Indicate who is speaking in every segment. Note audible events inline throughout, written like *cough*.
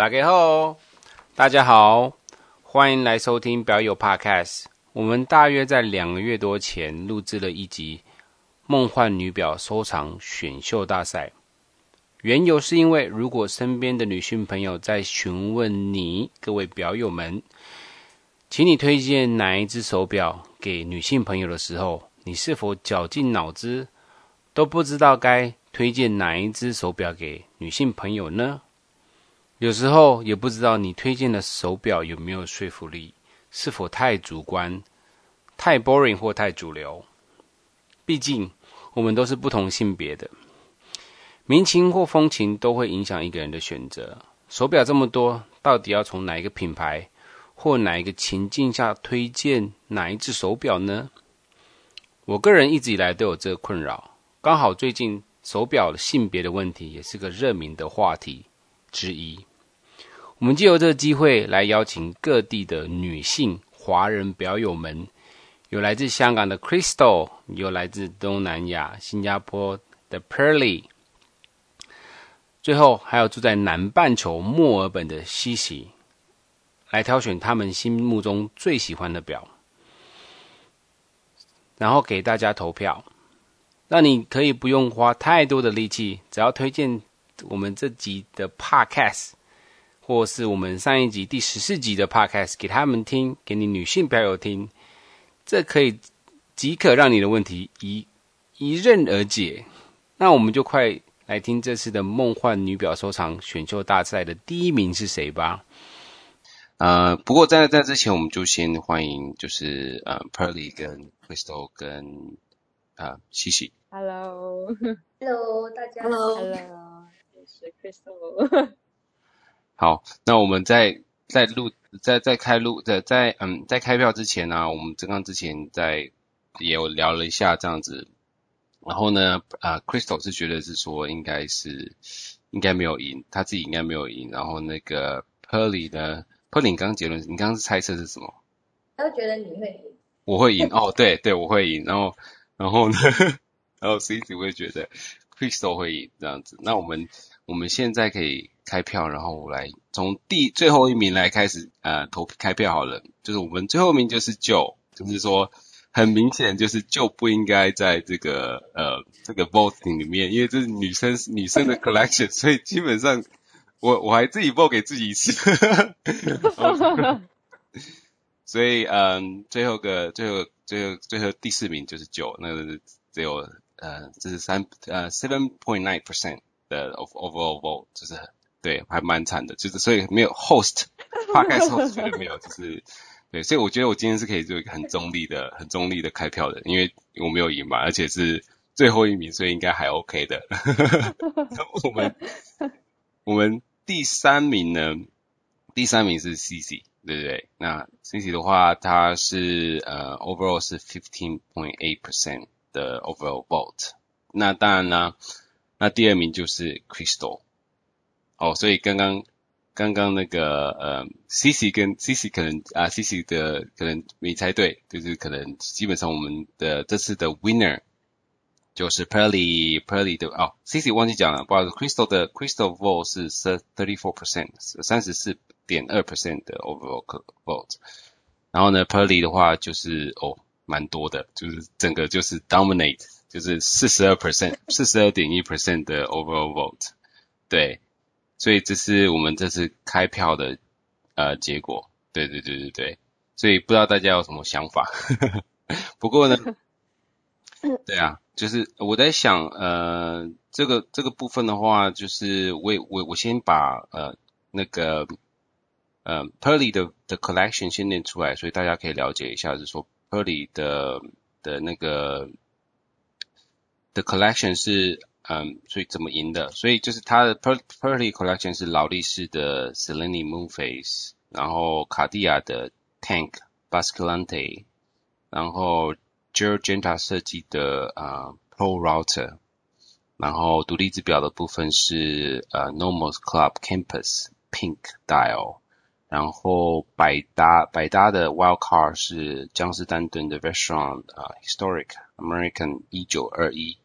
Speaker 1: 大家好，大家好，欢迎来收听表友 Podcast。我们大约在两个月多前录制了一集《梦幻女表收藏选秀大赛》，缘由是因为如果身边的女性朋友在询问你各位表友们，请你推荐哪一只手表给女性朋友的时候，你是否绞尽脑汁都不知道该推荐哪一只手表给女性朋友呢？有时候也不知道你推荐的手表有没有说服力，是否太主观、太 boring 或太主流。毕竟我们都是不同性别的，民情或风情都会影响一个人的选择。手表这么多，到底要从哪一个品牌或哪一个情境下推荐哪一只手表呢？我个人一直以来都有这个困扰，刚好最近手表性别的问题也是个热门的话题之一。我们借由这个机会来邀请各地的女性华人表友们，有来自香港的 Crystal，有来自东南亚新加坡的 Pearly，最后还有住在南半球墨尔本的西西来挑选他们心目中最喜欢的表，然后给大家投票。那你可以不用花太多的力气，只要推荐我们这集的 Podcast。或是我们上一集第十四集的 podcast 给他们听，给你女性表友听，这可以即可让你的问题一一刃而解。那我们就快来听这次的梦幻女表收藏选秀大赛的第一名是谁吧。
Speaker 2: 呃，不过在在之前，我们就先欢迎就是呃 Pearly 跟 Crystal 跟呃 Cici。
Speaker 3: Hello，Hello，大家好
Speaker 4: ，Hello，我是 Crystal。
Speaker 2: 好，那我们在在录在在开录在在嗯在开票之前呢、啊，我们刚刚之前在也有聊了一下这样子，然后呢，啊、呃、Crystal 是觉得是说应该是应该没有赢，他自己应该没有赢，然后那个 Pearly 呢，Pearly 你刚刚结论，你刚刚是猜测是什么？
Speaker 3: 他觉得你会赢，
Speaker 2: 我会赢哦，对对，我会赢，然后然后呢，*laughs* 然后 Cici 会觉得 Crystal 会赢这样子，那我们我们现在可以。开票，然后我来从第最后一名来开始，呃，投开票好了。就是我们最后一名就是 Joe，就是说很明显就是 Joe 不应该在这个呃这个 voting 里面，因为这是女生女生的 *laughs* collection，所以基本上我我还自己 vote 给自己一次。*laughs* 所以嗯，最后个最后最后最后第四名就是 Joe，那个只有呃这是三呃 seven point nine percent 的 of overall vote，就是。对，还蛮惨的，就是所以没有 host，podcast *laughs* host 绝对没有，就是对，所以我觉得我今天是可以做一个很中立的、很中立的开票的，因为我没有赢嘛，而且是最后一名，所以应该还 OK 的。*laughs* 我们 *laughs* 我们第三名呢，第三名是 Cici，对不对？那 Cici 的话，它是呃 overall 是 fifteen point eight percent 的 overall vote。那当然呢，那第二名就是 Crystal。哦，所以刚刚刚刚那个呃，Cici 跟 Cici 可能啊，Cici 的可能没猜对，就是可能基本上我们的这次的 winner 就是 Pearly Pearly 的哦，Cici 忘记讲了，不好意思，Crystal 的 Crystal vote 是 thirty four percent，三十四点二 percent 的 overall vote，然后呢，Pearly 的话就是哦，蛮多的，就是整个就是 dominate，就是四十二 percent，四十二点一 percent 的 overall vote，对。所以这是我们这次开票的呃结果，对对对对对，所以不知道大家有什么想法，*laughs* 不过呢，*laughs* 对啊，就是我在想呃这个这个部分的话，就是我我我先把呃那个呃 Pearly 的的 collection 先念出来，所以大家可以了解一下，就是说 Pearly 的的那个的 collection 是。嗯，所以怎么赢的？所以就是它的 Pearly Collection 是劳力士的 Selene Moonface，然后卡地亚的 Tank Basculante，然后 Giorgenta 设计的啊、Pro Router，然后独立制表的部分是呃、Normos Club Campus Pink Dial，然后百搭百搭的 Wild Card 是江诗丹顿的 Restaurant 啊、uh, Historic American 一九二一，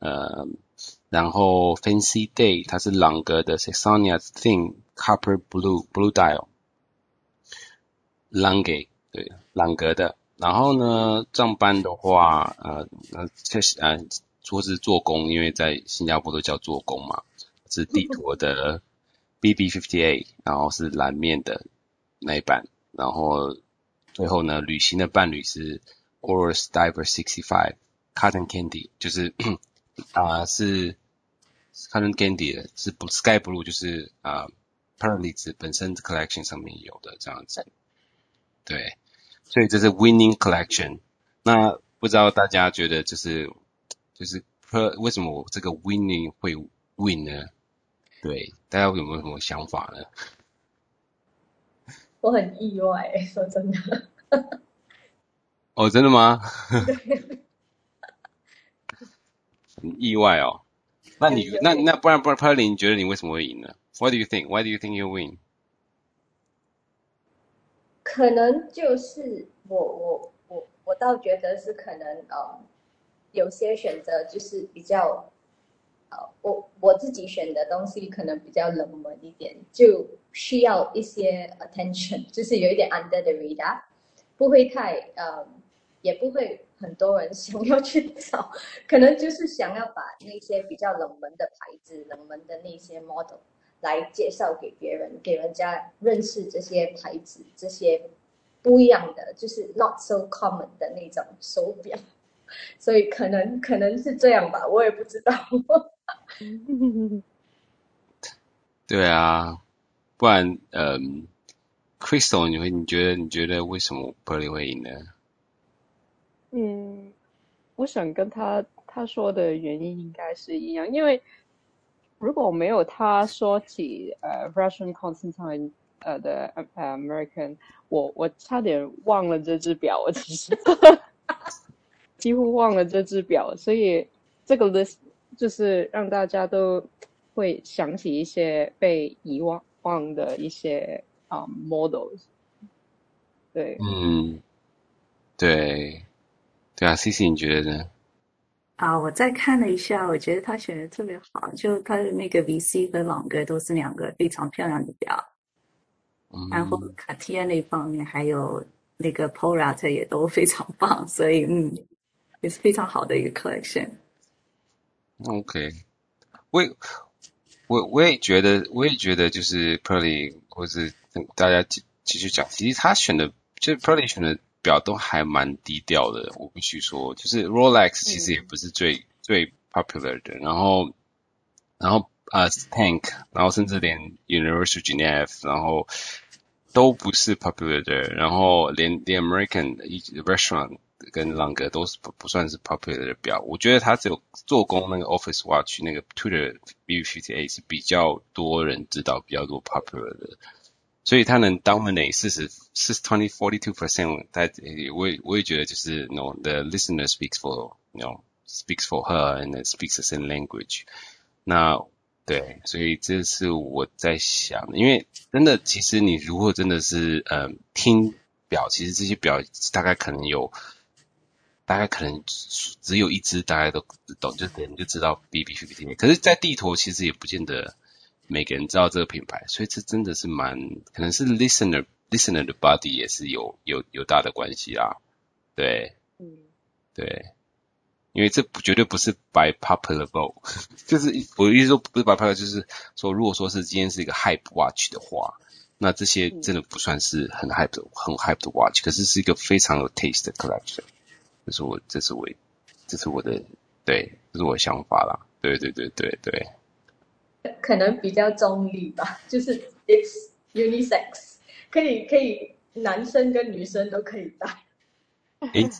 Speaker 2: 呃。然后 Fancy Day 它是朗格的 Saxonia Thin Copper Blue Blue Dial。Lange 对，朗格的。然后呢，上班的话，呃，那，确实，呃，说是做工，因为在新加坡都叫做工嘛，是帝陀的 BB58，然后是蓝面的那一版。然后最后呢，旅行的伴侣是 Oris Diver 65 Cotton Candy，就是啊、是 Cotton Candy 的，是 Sky Blue，就是啊 Pearly 本身 collection 上面有的这样子。对，所以这是 winning collection。那不知道大家觉得就是就是 per 为什么我这个 winning 会 win 呢？对，大家有没有什么想法呢？*laughs*
Speaker 3: 我很意外，说真的。
Speaker 2: 哦，真的吗？*laughs* 很意外哦。那你那那不然不然 Pearly 你觉得你为什么会赢呢？What do you think? Why do you think you win?
Speaker 3: 可能就是我我我我倒觉得是可能呃，有些选择就是比较呃，我我自己选的东西可能比较冷门一点，就需要一些 attention，就是有一点 under the radar，不会太呃，也不会很多人 *laughs* 想要去找，可能就是想要把那些比较冷门的牌子、冷门的那些 model。来介绍给别人，给人家认识这些牌子，这些不一样的，就是 not so common 的那种手表，*laughs* 所以可能可能是这样吧，我也不知道。
Speaker 2: 对啊，不然，嗯，Crystal，你会你觉得你觉得为什么 Pearly 会赢呢？
Speaker 4: 嗯，我想跟他他说的原因应该是一样，因为。如果没有他说起呃 Vacheron Constantine 呃的 American，我我差点忘了这只表，我其实 *laughs* 几乎忘了这只表，所以这个 list 就是让大家都会想起一些被遗忘忘的一些啊、um, models。对，
Speaker 2: 嗯，对，对啊，CC 你觉得呢？
Speaker 5: 啊，我再看了一下，我觉得他选的特别好，就他的那个 VC 和朗格都是两个非常漂亮的表，嗯，然后卡地亚那方面还有那个 Porate 也都非常棒，所以嗯，也是非常好的一个 collection。
Speaker 2: OK，我也我我也觉得，我也觉得就是 Pearly 或是大家继继续讲，其实他选的就是 Pearly 选的。表都还蛮低调的，我必须说，就是 Rolex 其实也不是最、嗯、最 popular 的，然后，然后呃、uh, Tank，然后甚至连 Universal Genève，然后都不是 popular 的，然后连连 American Vacheron 跟朗格都是不不算是 popular 的表，我觉得它只有做工那个 Office Watch 那个 Tudor BB58 是比较多人知道，比较多 popular 的。所以他能 dominate 四十四 twenty forty two percent，他我也我也觉得就是 no the listener speaks for no speaks for her and speaks the same language。那对，所以这是我在想，因为真的，其实你如果真的是呃听表，其实这些表大概可能有，大概可能只有一只，大家都懂，就可能就知道 BB fifty。可是，在地图其实也不见得。每个人知道这个品牌，所以这真的是蛮可能是 listener listener 的 body 也是有有有大的关系啦，对，嗯，对，因为这不绝对不是 by popular vote，*laughs* 就是我的意思说不是 by popular，就是说如果说是今天是一个 hype watch 的话，那这些真的不算是很 hype 的很 hype 的 watch，可是是一个非常有 taste 的 collection，这是我这是我这是我的对，这是我的想法啦，对对对对对。
Speaker 3: 可能比较中立吧，*laughs* 就是 it's unisex，可以可以男生跟女生都可以戴。
Speaker 2: 诶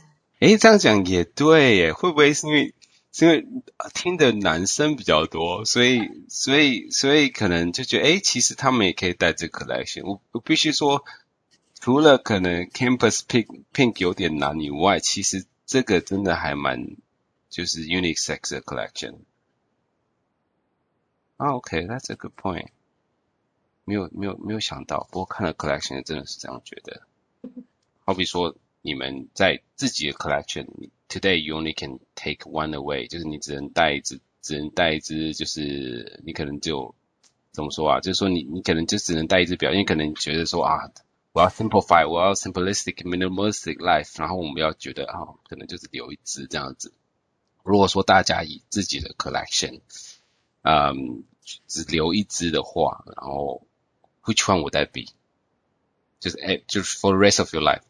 Speaker 2: 诶，这样讲也对耶，会不会是因为是因为听的男生比较多，所以所以所以可能就觉得诶，其实他们也可以戴这个 collection。我我必须说，除了可能 campus pink pink 有点难以外，其实这个真的还蛮就是 unisex 的 collection。啊、oh，OK，that's、okay, a good point。没有没有没有想到，不过看了 collection 真的是这样觉得。好比说，你们在自己的 collection，today you only can take one away，就是你只能带一只只能带一只，就是你可能就怎么说啊？就是说你你可能就只能带一只表，因为可能觉得说啊，我要 simplify，我要 simplistic minimalistic life，然后我们要觉得啊，可能就是留一只这样子。如果说大家以自己的 collection，嗯，只留一只的话，然后 which one would that be？就是哎，就是 for the rest of your life。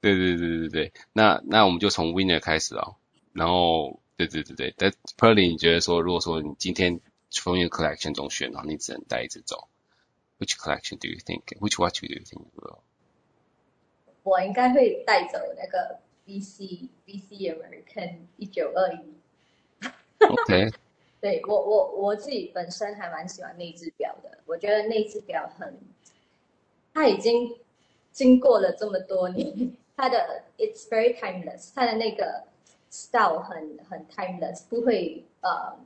Speaker 2: 对对对对对，那那我们就从 winner 开始哦。然后，对对对对，但 Pearly 你觉得说，如果说你今天从一个 collection 中选，然后你只能带一只走 ，which collection do you think？Which watch do you think？
Speaker 3: 我应该会带走那个。VC VC American 一九二一。
Speaker 2: OK。*laughs*
Speaker 3: 对我我我自己本身还蛮喜欢那只表的，我觉得那只表很，它已经经过了这么多年，它的 It's very timeless，它的那个 style 很很 timeless，不会呃，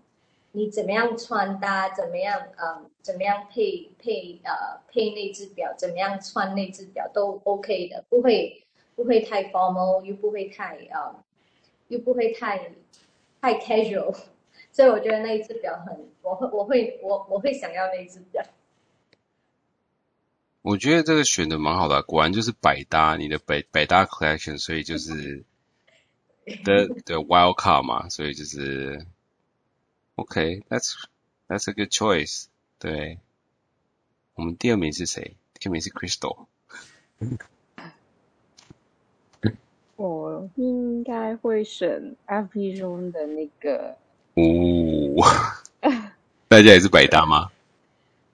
Speaker 3: 你怎么样穿搭，怎么样呃， 怎么样配配呃配那只表，怎么样穿那只表都 OK 的，不会。不会太 formal，又不会太啊、呃，又不会太太 casual，*laughs* 所以我觉得那一只表很，我会我会我我会想要那一只表。
Speaker 2: 我觉得这个选的蛮好的，果然就是百搭，你的百百搭 collection，所以就 *laughs* 是 the the wild card 嘛，所以就是 OK，that's that's a good choice。对，我们第二名是谁？第二名是 Crystal。*laughs*
Speaker 4: 我应该会选 FP 中的那个。
Speaker 2: 哦，*laughs* 大家也是百搭
Speaker 4: 吗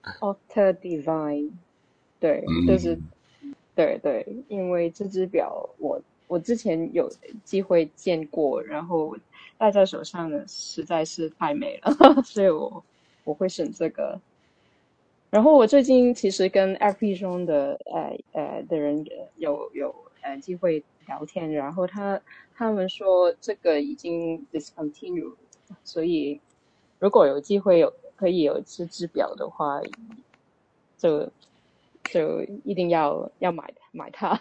Speaker 4: *laughs* Divine，对，嗯、就是，对对，因为这只表我我之前有机会见过，然后戴在手上的实在是太美了，所以我我会选这个。然后我最近其实跟 FP 中的呃呃的人有有呃机会。聊天，然后他他们说这个已经 discontinue，所以如果有机会有可以有这只表的话，就就一定要要买买它。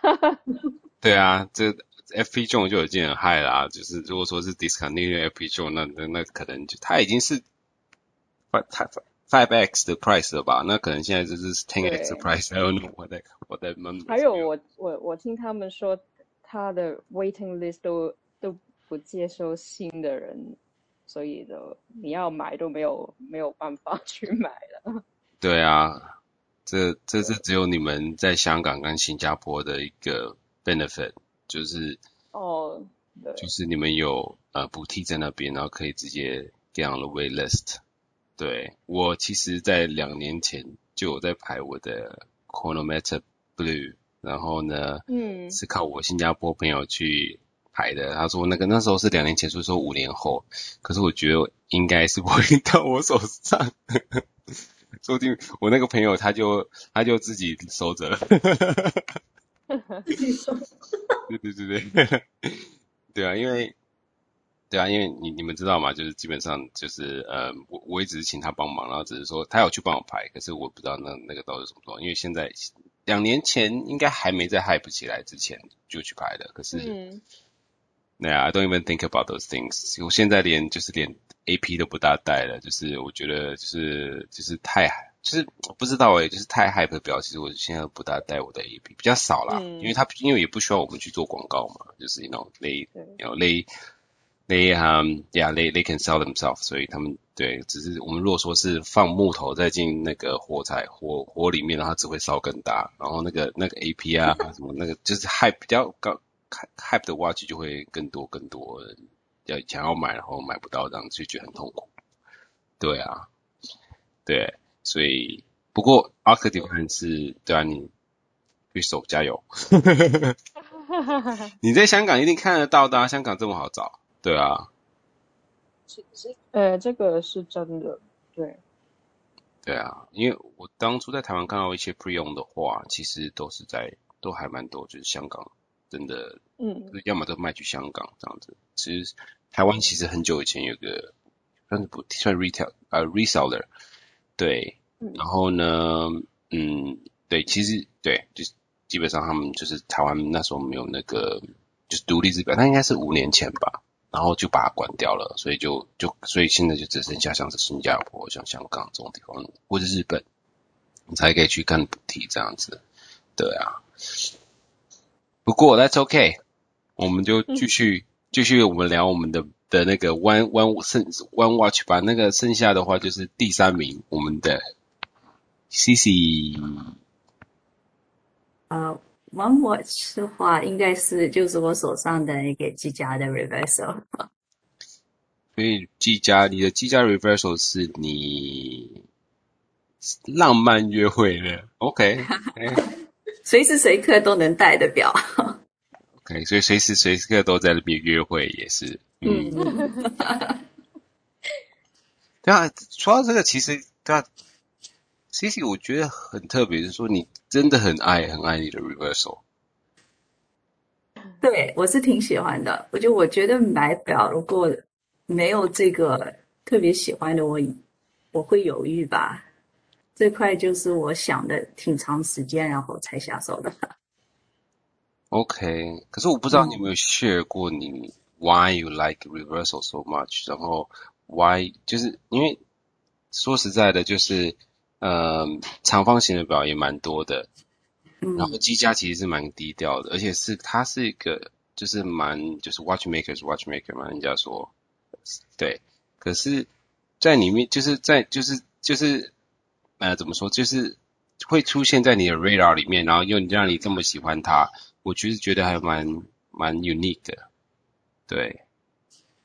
Speaker 4: *laughs*
Speaker 2: 对啊，这 FP 中就有件很嗨啦，就是如果说是 discontinue FP 中那那那可能就它已经是 five five x 的 price 了吧？那可能现在就是 ten x 的 price。I don't know 我在我在闷。
Speaker 4: 还有我我我听他们说。他的 waiting list 都都不接受新的人，所以就你要买都没有没有办法去买了。*laughs*
Speaker 2: 对啊，这这是只有你们在香港跟新加坡的一个 benefit，就是
Speaker 4: 哦，对，
Speaker 2: 就是你们有呃补贴在那边，然后可以直接 get on the wait list。对，我其实在两年前就有在排我的 Chronometer Blue。然后呢，嗯，是靠我新加坡朋友去排的。他说那个那时候是两年前，所以说五年后。可是我觉得应该是不会 *laughs* 到我手上，说不定我那个朋友他就他就自己收着了。自己收。对对对对，*laughs* 对啊，因为对啊，因为你你们知道吗？就是基本上就是呃，我我也只是请他帮忙，然后只是说他有去帮我排，可是我不知道那那个到底是什么状况，因为现在。两年前应该还没在 hype 起来之前就去拍的，可是，嗯，对啊，I don't even think about those things。我现在连就是连 AP 都不大带了，就是我觉得就是就是太就是不知道诶，就是太 hype 的表，其实我现在不大带我的 AP，比较少啦，嗯，因为他因为也不需要我们去做广告嘛，就是那种 they you know they they um yeah they they can sell themselves，所以他们。对，只是我们如果说是放木头再进那个火柴火火里面，然后它只会烧更大。然后那个那个 AP 啊什么那个就是 hype 比较高，hype 的 watch 就会更多更多人要想要买，然后买不到，这样就觉得很痛苦。对啊，对，所以不过 Opta Divine 是对啊，你 Crystal 加油。*laughs* *laughs* 你在香港一定看得到的啊，香港这么好找。对啊。
Speaker 4: 其实，呃，这个是真的，对，
Speaker 2: 对啊，因为我当初在台湾看到一些 pre-owned 的话，其实都是在，都还蛮多，就是香港真的，嗯，要么都卖去香港这样子。其实台湾其实很久以前有个，算是不算 retail 呃 reseller，对，嗯，然后呢，嗯，对，其实对，就是基本上他们就是台湾那时候没有那个就是独立资本，那应该是五年前吧。然后就把它关掉了，所以就就所以现在就只剩下像是新加坡、像香港这种地方，或者日本，你才可以去看补体这样子。对啊，不过 That's OK，我们就继续、嗯、继续我们聊我们的的那个 One One 剩 One Watch 吧，那个剩下的话就是第三名我们的 Cici。
Speaker 5: 呃、uh,，One Watch 的话应该是就是我手上的那个积家的 Reversal。
Speaker 2: 所以积家，你的积家 Reversal 是你浪漫约会的，OK？. *laughs*
Speaker 5: 随时随刻都能戴的表
Speaker 2: ，OK，所以随时随刻都在那边约会也是，嗯，对啊，说到这个，其实对啊，Cici 我觉得很特别，是说你真的很爱很爱你的 Reversal，
Speaker 5: 对，我是挺喜欢的，我就我觉得买表如果没有这个特别喜欢的，我我会犹豫吧。这块就是我想的挺长时间，然后才下手的。
Speaker 2: OK，可是我不知道你有没有 share 过你 why you like reversal so much，然后 why 就是因为说实在的，就是呃长方形的表也蛮多的，嗯、然后积家其实是蛮低调的，而且是它是一个就是蛮就是 watchmaker 是 watchmaker 嘛，人家说对，可是在里面就是在就是就是。呃，怎么说？就是会出现在你的 radar 里面，然后又让你这么喜欢它，我其实觉得还蛮蛮 unique 的，对。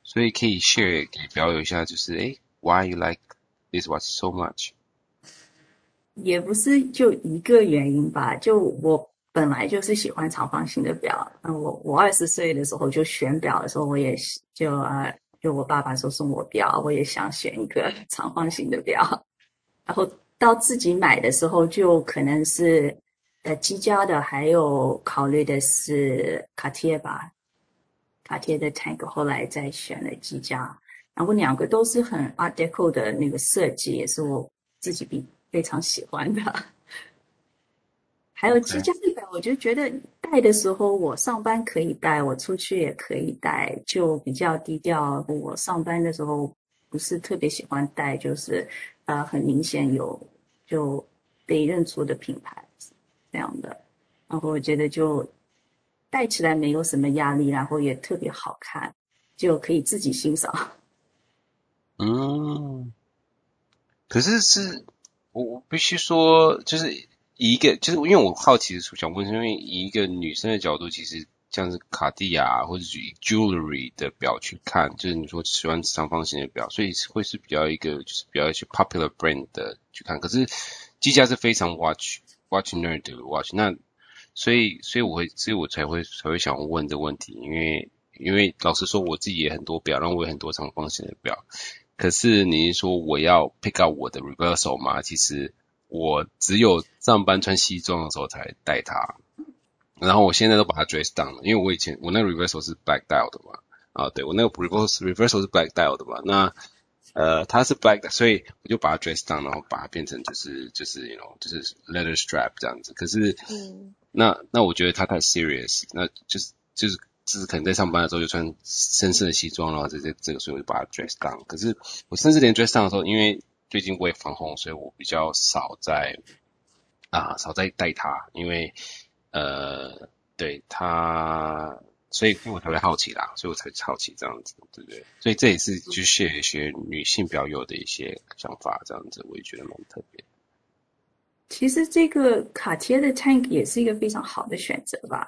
Speaker 2: 所以可以 share 给表友一下，就是诶，why you like this watch so much？
Speaker 5: 也不是就一个原因吧，就我本来就是喜欢长方形的表。那我我二十岁的时候就选表的时候，我也就啊，就我爸爸说送我表，我也想选一个 *laughs* 长方形的表，然后。到自己买的时候，就可能是呃积家的，还有考虑的是卡贴吧，卡贴的 Tank，后来再选了积家，然后两个都是很 Art Deco 的那个设计，也是我自己比非常喜欢的。还有积家的表，我就觉得戴的时候，我上班可以戴，我出去也可以戴，就比较低调。我上班的时候不是特别喜欢戴，就是。呃，很明显有就被认出的品牌这样的，然后我觉得就戴起来没有什么压力，然后也特别好看，就可以自己欣赏。*laughs*
Speaker 2: 嗯，可是是我我必须说，就是以一个就是因为我好奇的想问，因为以一个女生的角度，其实。像是卡地亚或者是 jewelry 的表去看，就是你说喜欢长方形的表，所以会是比较一个就是比较一些 popular brand 的去看。可是积家是非常 watch watch nerd 的 watch，那所以所以我会所以我才会才会想问这个问题，因为因为老实说我自己也很多表，然后我有很多长方形的表。可是你说我要 pick out 我的 reversal 吗？其实我只有上班穿西装的时候才戴它。然后我现在都把它 dress down 了，因为我以前我那个 reversal 是 black dial 的嘛，啊，对，我那个 reversal reversal 是 black dial 的嘛，那呃它是 black，所以我就把它 dress down，然后把它变成就是就是 you know 就是 leather strap 这样子。可是，嗯，那那我觉得它太 serious，那就是就是就是可能在上班的时候就穿深色的西装，然后这这这个，所以我就把它 dress down。可是我甚至连 dress down 的时候，因为最近我也防红，所以我比较少在啊少在戴它，因为。呃，对他，所以我才会好奇啦，所以我才好奇这样子，对不对？所以这也是就是一些女性表友的一些想法，这样子我也觉得蛮特别。
Speaker 5: 其实这个卡贴的 Tank 也是一个非常好的选择吧，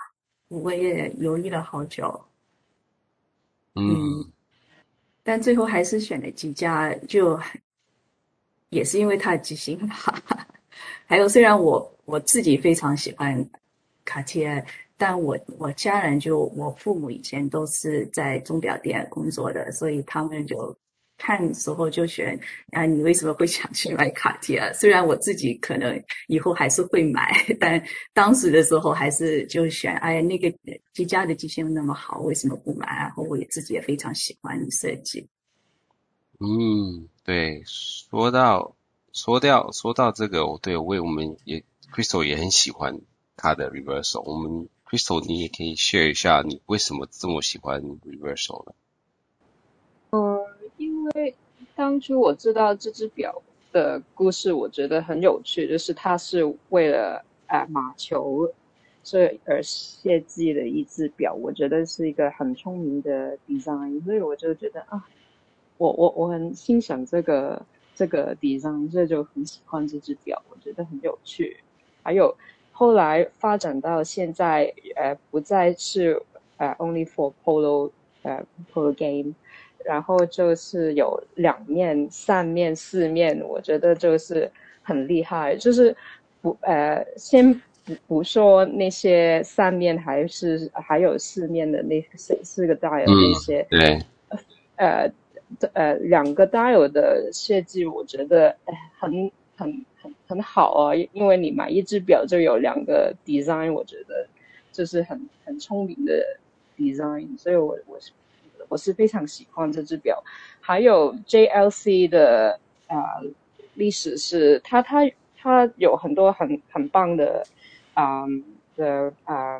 Speaker 5: 我也犹豫了好久。嗯，嗯，但最后还是选了几家，就也是因为它的机芯吧。*laughs* 还有，虽然我我自己非常喜欢。卡地亚，但我我家人就我父母以前都是在钟表店工作的，所以他们就看的时候就选啊，你为什么会想去买卡地亚？虽然我自己可能以后还是会买，但当时的时候还是就选哎，那个积家的机芯那么好，为什么不买？然后我也自己也非常喜欢设计。
Speaker 2: 嗯，对，说到说到说到这个，对，我也我们也 Crystal 也很喜欢。它的 reversal，我们 Crystal，你也可以 share 一下，你为什么这么喜欢 reversal 呢？
Speaker 4: 因为当初我知道这只表的故事，我觉得很有趣，就是它是为了啊马球所以而设计的一只表，我觉得是一个很聪明的 design，所以我就觉得啊，我我我很欣赏这个这个 design，所以就很喜欢这只表，我觉得很有趣。还有后来发展到现在，呃，不再是呃 only for polo，呃 polo game。然后就是有两面、三面、四面，我觉得就是很厉害。就是不呃，先不不说那些三面还是还有四面的那四四个 dial 那些，
Speaker 2: 嗯、对，
Speaker 4: 呃呃两个 dial 的设计，我觉得很很很很好啊。因为你买一只表就有两个 design，我觉得就是很很聪明的 design，所以我我是。我是非常喜欢这只表，还有 JLC 的啊、呃、历史是它它它有很多很很棒的啊、嗯、的啊、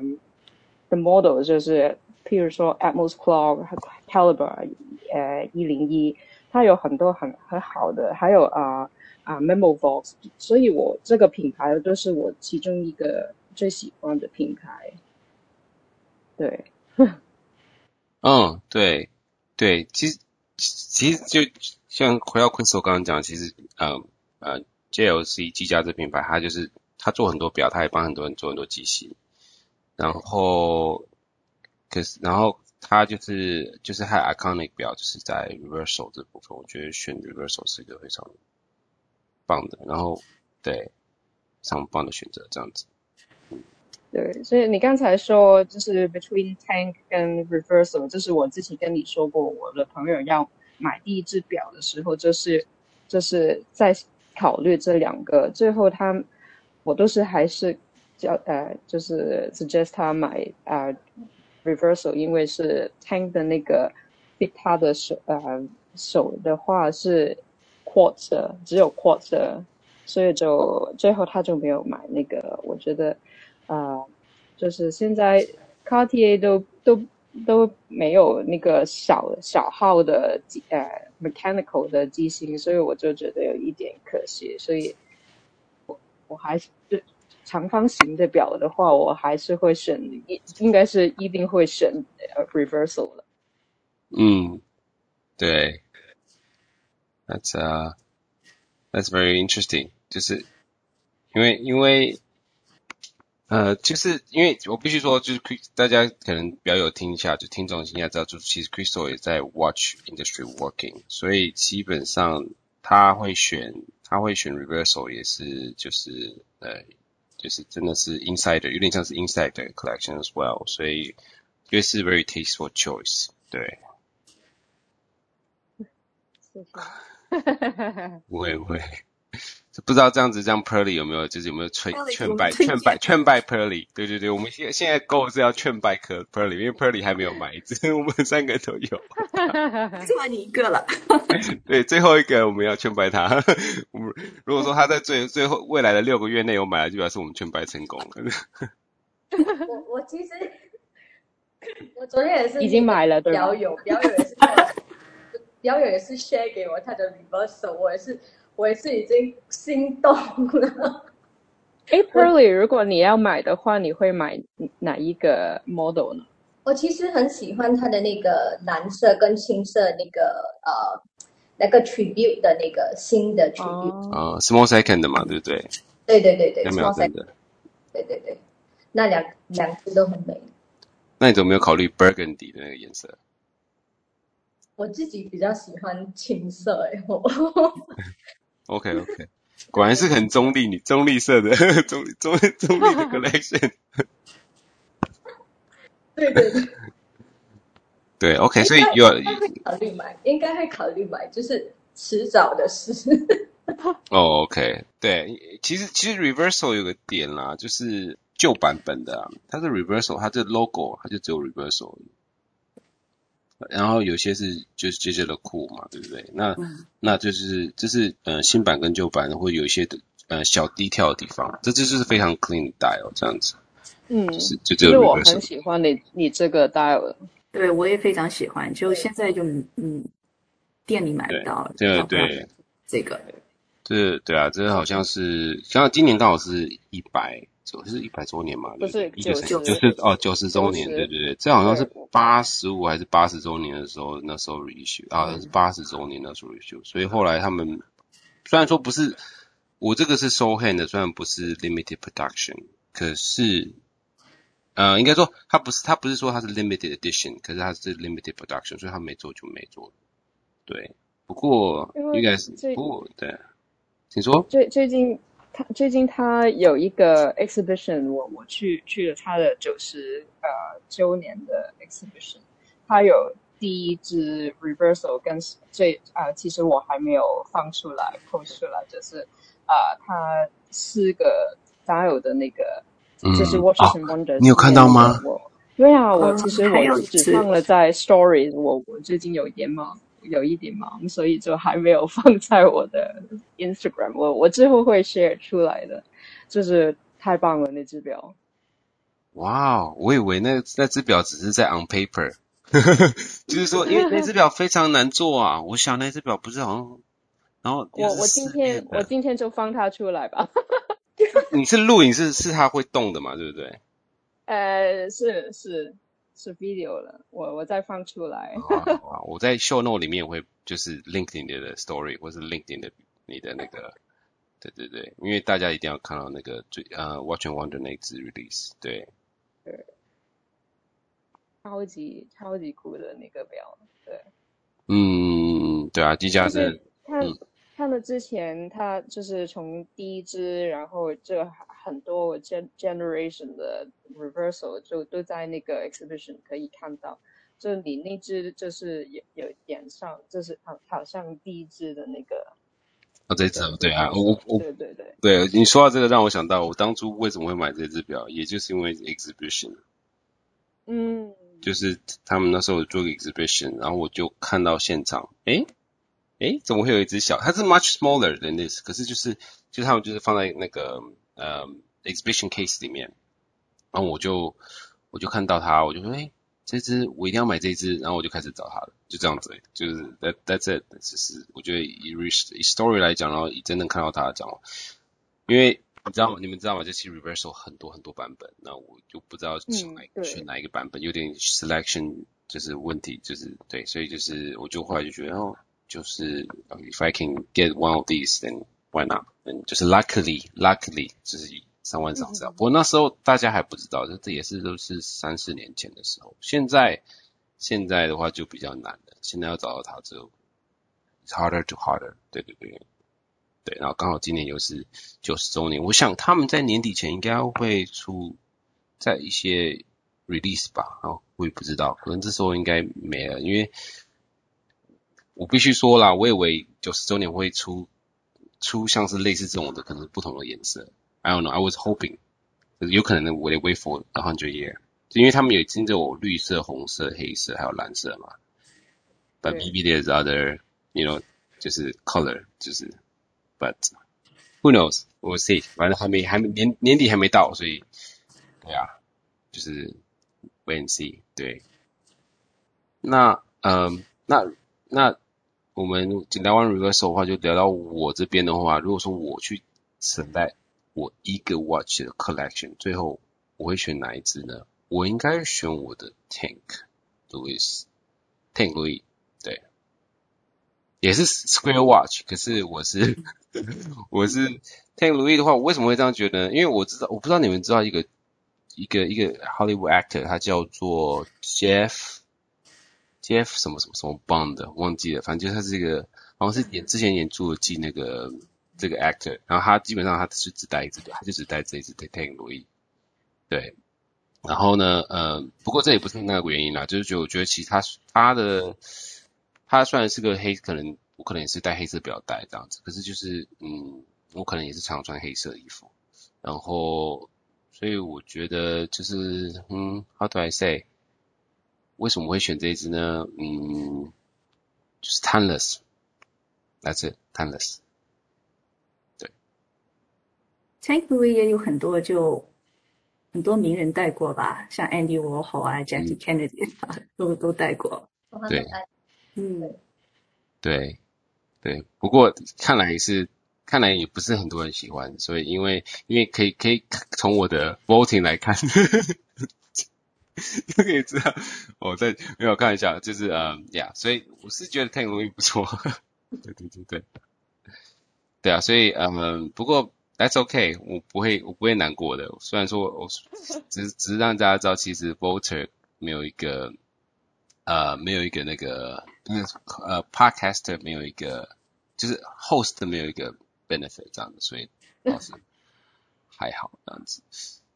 Speaker 4: 的 model，就是譬如说 Atmos Clock、Caliber 呃一零一，它有很多很很好的，还有啊啊 Memovox，所以我这个品牌都是我其中一个最喜欢的品牌，对。
Speaker 2: 嗯，对，对，其实其实就像回到昆士，我刚刚讲，其实呃呃 JLC 积家这品牌，它就是它做很多表，它也帮很多人做很多机芯，然后可是然后它就是就是还 iconic 表，就是在 Reversal 这部分，我觉得选 Reversal 是一个非常棒的，然后对，非常棒的选择，这样子。
Speaker 4: 对，所以你刚才说就是 between tank 跟 reversal，就是我之前跟你说过，我的朋友要买第一只表的时候，就是就是在考虑这两个，最后他我都是还是叫呃，就是 suggest 他买啊、呃、reversal，因为是 tank 的那个 fit 他的手呃手的话是 quarter，，只有 quarter，，所以就最后他就没有买那个，我觉得。啊、呃，就是现在 Cartier 都都都没有那个小小号的呃 mechanical 的机芯，所以我就觉得有一点可惜。所以我我还是长方形的表的话，我还是会选，应应该是一定会选 reversal 的。
Speaker 2: 嗯，对，That's uh that's very interesting，就是因为因为。呃，就是因为我必须说，就是大家可能比较有听一下，就听众应该知道，就其实 Crystal 也在 Watch Industry working，所以基本上他会选他会选 Reversal 也是就是呃就是真的是 Insider，有点像是 Insider Collection as well，所以也是 very tasteful choice，对。
Speaker 4: 谢谢。
Speaker 2: 不会不会。不知道这样子这样 Pearly 有没有就是有没有劝劝败劝败劝败 Pearly？对对对，我们现现在 Go 是要劝败 Pearly，因为 Pearly 还没有买，只 *laughs* 是我们三个都有，*laughs*
Speaker 5: 就买你一个了。*laughs*
Speaker 2: 对，最后一个我们要劝败他。我们如果说他在最最后未来的六个月内有买了，就表示我们劝败成功了。
Speaker 3: 我我其实我昨天也是
Speaker 4: 已经买了，
Speaker 3: 表友表友也是表友也是 share 给我他的 Reversal，我也是。我也是已经心动了。
Speaker 4: 哎，Pearly，如果你要买的话，你会买哪一个 model 呢？
Speaker 3: 我其实很喜欢它的那个蓝色跟青色那个呃那个 tribute 的那个新的 tribute。
Speaker 2: 啊、哦、，small second 的嘛，对不对？
Speaker 3: 对对对对
Speaker 2: ，small second。
Speaker 3: 对对对，那两两只都很美。
Speaker 2: 那你怎么没有考虑 burgundy 的那个颜色？
Speaker 3: 我自己比较喜欢青色，哎，我。
Speaker 2: OK OK，果然是很中立，你中立色的 *laughs* 中中中立的 *laughs* collection。
Speaker 3: 对对对，
Speaker 2: 对 *laughs* OK，所以有
Speaker 3: 应该会考虑买，应该会考虑买，就是迟早的事。
Speaker 2: 哦、oh,，OK，对，其实其实 Reversal 有个点啦，就是旧版本的、啊，它是 Reversal，它这 logo 它就只有 Reversal。然后有些是就是接着的酷嘛，对不对？那、嗯、那就是就是呃新版跟旧版会有一些的呃小低跳的地方，这这就是非常 clean dial 这样子。
Speaker 4: 嗯，就是就这个。我很喜欢你你这个 dial，
Speaker 5: 对我也非常喜欢。就现在就嗯店里买不到。
Speaker 2: 对对，
Speaker 5: 这个，
Speaker 2: 这对啊，这好像是像今年刚好是一百。就是一百周年嘛，
Speaker 4: 不是
Speaker 2: 九十就是哦九十周年，对对对，这好像是八十五还是八十周年的时候，那时候 reissue 啊，是八十周年那时候 reissue，所以后来他们虽然说不是我这个是 sole hand 的，虽然不是 limited production，可是呃应该说它不是它不是说它是 limited edition，可是它是 limited production，所以它没做就没做，对，不过应该是不过对，请说。
Speaker 4: 最最近。他最近他有一个 exhibition，我我去去了他的九十呃周年的 exhibition，他有第一支 reversal 跟最啊、呃，其实我还没有放出来 post 出来，就是啊、呃，他四个 style 的那个，嗯、就是 Watches and Wonders，
Speaker 2: 你有看到吗？
Speaker 4: 我对啊，我其实我只放了在 story，我我最近有一点忙。有一点忙，所以就还没有放在我的 *laughs* Instagram 我。我我之后会 share 出来的，就是太棒了那只表。
Speaker 2: 哇哦，我以为那那只表只是在 on paper，*laughs* 就是说因为那只表非常难做啊。我想那只表不是好像，然后
Speaker 4: 我我今天我今天就放它出来吧。*laughs*
Speaker 2: 你是录影是是它会动的嘛？对不对？
Speaker 4: 呃，是是。是 video 了，我我再放出来。
Speaker 2: 哇，我在 show note 里面会就是 LinkedIn 的 story 或是 LinkedIn 的你的那个，对对对，因为大家一定要看到那个最呃 Watch and Wonder 那支 release，对。
Speaker 4: 对。超级超级酷的那个表，对。
Speaker 2: 嗯，对啊，机架是。
Speaker 4: 他他们之前他就是从第一支，然后这。很多 gen generation 的 reversal 就都在那个 exhibition 可以看到，就你那只就是有有点像，就是好好像第一支的那个。
Speaker 2: 哦，这只对啊，我我
Speaker 4: 对对对，
Speaker 2: 对你说到这个让我想到，我当初为什么会买这只表，也就是因为 exhibition。
Speaker 4: 嗯。
Speaker 2: 就是他们那时候做个 exhibition，然后我就看到现场，诶诶怎么会有一只小？它是 much smaller than this，可是就是就是他们就是放在那个。呃、um,，exhibition case 里面，然后我就我就看到它，我就说，哎，这只我一定要买这只，然后我就开始找它了，就这样子，就是 that that's it，就是我觉得以以 story 来讲，然后以真正看到它来讲，因为你知道吗？你们知道吗？这期 reversal 很多很多版本，那我就不知道选哪、嗯、选哪一个版本，有点 selection 就是问题，就是对，所以就是我就后来就觉得，哦，就是 if I can get one of these，then why not？嗯，就是 luckily，luckily，就是以三万上下。不过那时候大家还不知道，这这也是都是三四年前的时候。现在，现在的话就比较难了。现在要找到它就 it's harder to harder。对对对，对。然后刚好今年又是九十周年，我想他们在年底前应该会出在一些 release 吧。然后我也不知道，可能这时候应该没了，因为我必须说啦，我以为九十周年会出。出像是类似这种的，可能是不同的颜色。I don't know. I was hoping，有可能我得 wait for a hundred year，就因为他们有经着我绿色、红色、黑色还有蓝色嘛。But maybe there's other, you know，就是 color，就是，but who knows? We'll see。反正还没还没年年底还没到，所以，对啊，就是 wait and see。对。那嗯，那那。我们聊完 reversal 的话，就聊到我这边的话，如果说我去 select 我一个 watch 的 collection，最后我会选哪一只呢？我应该选我的 Tank Louis，Tank Louis，对，也是 Square Watch，可是我是我是 Tank Louis 的话，我为什么会这样觉得呢？因为我知道，我不知道你们知道一个一个一个 Hollywood actor，他叫做 Jeff。T.F. 什么什么什么 Bond 忘记了，反正就是他这个，好像是演之前演侏罗纪那个这个 actor，然后他基本上他是只带一支，他就只带这一只 Tank Louis，对，然后呢，呃，不过这也不是那个原因啦，就是觉得我觉得其他他的他虽然是个黑，可能我可能也是戴黑色表带这样子，可是就是嗯，我可能也是常穿黑色衣服，然后所以我觉得就是嗯，How do I say？为什么会选这一支呢？嗯，就是 timeless，That's it，timeless。对
Speaker 5: ，Tank Louis 也有很多就很多名人戴过吧，像 Andy Warhol 啊、Jackie Kennedy 啊，都都戴过。
Speaker 2: 对，
Speaker 5: 嗯，
Speaker 2: 对，对，不过看来是，看来也不是很多人喜欢，所以因为因为可以可以从我的 voting 来看，*laughs* 就可以知道我在没有看一下，就是呃呀，所以我是觉得 Tank 录音不错，*laughs* 对对对对，对啊，所以嗯，不过 That's OK，我不会我不会难过的，虽然说我只只是让大家知道，其实 voter 没有一个。呃，没有一个那个，那呃，podcaster 没有一个，就是 host 没有一个 benefit 这样子，所以倒是还好这样子。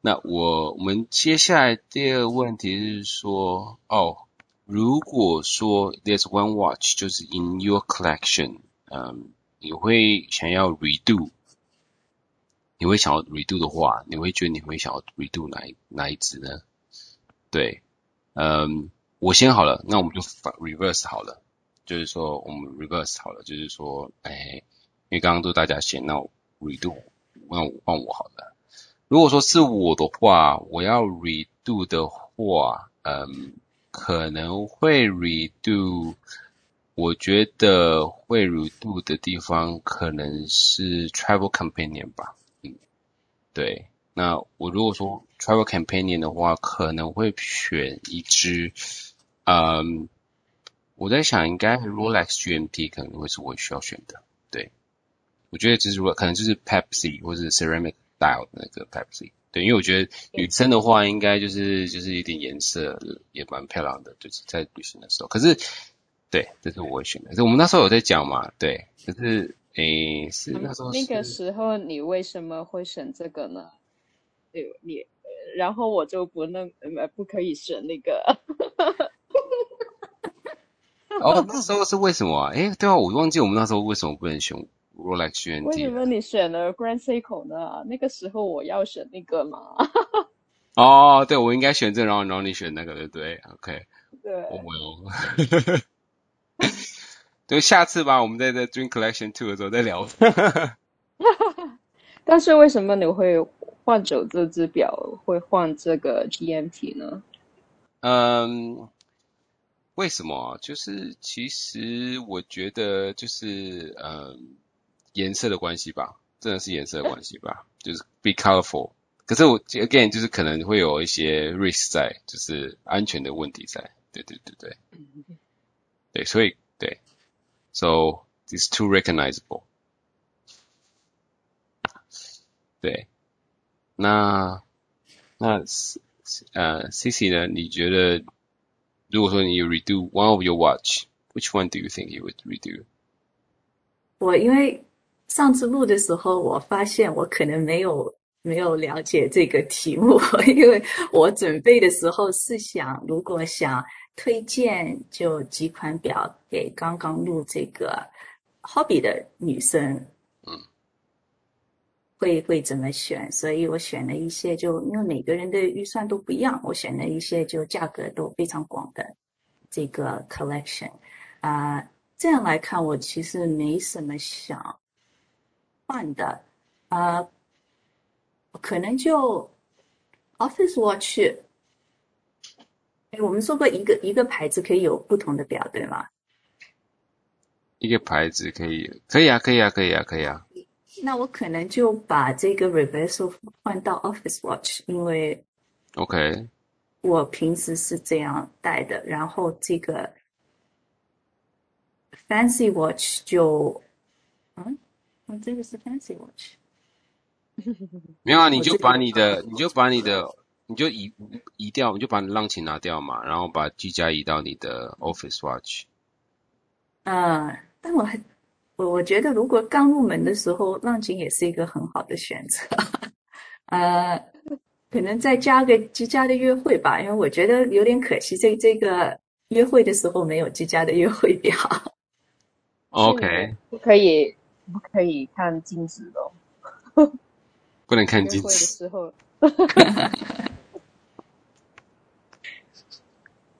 Speaker 2: 那我我们接下来第二个问题是说，哦，如果说 there's one watch 就是 in your collection，嗯，你会想要 redo，你会想要 redo 的话，你会觉得你会想要 redo 哪哪一只呢？对，嗯。我先好了，那我们就反 reverse 好了，就是说我们 reverse 好了，就是说，哎，因为刚刚都大家先，那 redo，那我换我好了。如果说是我的话，我要 redo 的话，嗯，可能会 redo，我觉得会 redo 的地方可能是 travel companion 吧，嗯，对。那我如果说 travel companion 的话，可能会选一支。嗯，我在想，应该 Rolex GMT 可能会是我需要选的。对，我觉得就是可能就是 Pepsi 或者 Ceramic Dial 的那个 Type C。对，因为我觉得女生的话，应该就是就是一点颜色也蛮漂亮的，就是在旅行的时候。可是，对，这是我会选的。是我们那时候有在讲嘛，对，可是诶，是那时候。
Speaker 4: 那个时候你为什么会选这个呢？对，你，然后我就不能呃不可以选那个。*laughs* *laughs*
Speaker 2: 哦，那时候是为什么啊？诶，对啊，我忘记我们那时候为什么不能选 Rolex GMT。
Speaker 4: 为什么你选了 Grand Seiko 呢？那个时候我要选那个嘛。
Speaker 2: 哦，对，我应该选这个，然后然后你选那个，对不对？OK。
Speaker 4: 对。
Speaker 2: 我有。*laughs* 对，下次吧，我们在在 Dream Collection Two 的时候再聊。*laughs*
Speaker 4: 但是为什么你会换走这只表，会换这个 GMT 呢？
Speaker 2: 嗯。为什么？就是其实我觉得就是嗯颜色的关系吧，真的是颜色的关系吧，就是 be colorful。可是我 again 就是可能会有一些 risk 在，就是安全的问题在。对对对对，对，所以对，so these two recognizable。对，那那呃 Cici 呢？你觉得？如果说你 redo one of your watch，which one do you think you would redo？
Speaker 5: 我因为 上次录的时候，我发现我可能没有没有了解这个题目，*laughs* 因为我准备的时候是想，如果想推荐就几款表给刚刚录这个 hobby 的女生。嗯会会怎么选？所以我选了一些就，就因为每个人的预算都不一样，我选了一些就价格都非常广的这个 collection 啊、呃。这样来看，我其实没什么想换的啊、呃，可能就 Office Watch。哎，我们说过一个一个牌子可以有不同的表，对吗？
Speaker 2: 一个牌子可以，可以啊，可以啊，可以啊，可以啊。
Speaker 5: 那我可能就把这个 Reverso 换到 Office Watch，因为
Speaker 2: ，OK，
Speaker 5: 我平时是这样戴的。然后这个 Fancy Watch 就，嗯，我这个是 Fancy *laughs* Watch，
Speaker 2: 没有啊，你就把你的，你就把你的，你就移移掉，你就把你浪琴拿掉嘛，然后把居家移到你的 Office Watch。
Speaker 5: 嗯，但我还。我我觉得，如果刚入门的时候，浪琴也是一个很好的选择。呃，可能再加个居家的约会吧，因为我觉得有点可惜，这这个约会的时候没有居家的约会表。
Speaker 2: OK，
Speaker 4: 不可以，不可以看镜子的。
Speaker 2: 不能看镜子。的
Speaker 4: 时候。*laughs*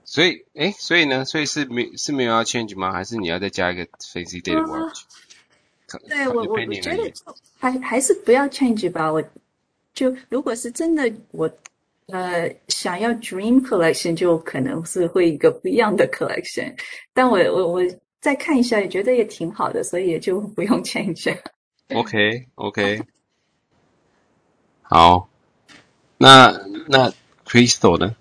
Speaker 2: 所以，诶，所以呢？所以是没是没有要 change 吗？还是你要再加一个 Fancy Day Watch？
Speaker 5: 啊，对我我我觉得还还是不要 change 吧。我就如果是真的我呃想要 Dream Collection，就可能是会一个不一样的 Collection。但我我我再看一下，也觉得也挺好的，所以也就不用 *laughs* change。
Speaker 2: OK OK，*laughs* 好，那那 Crystal 呢？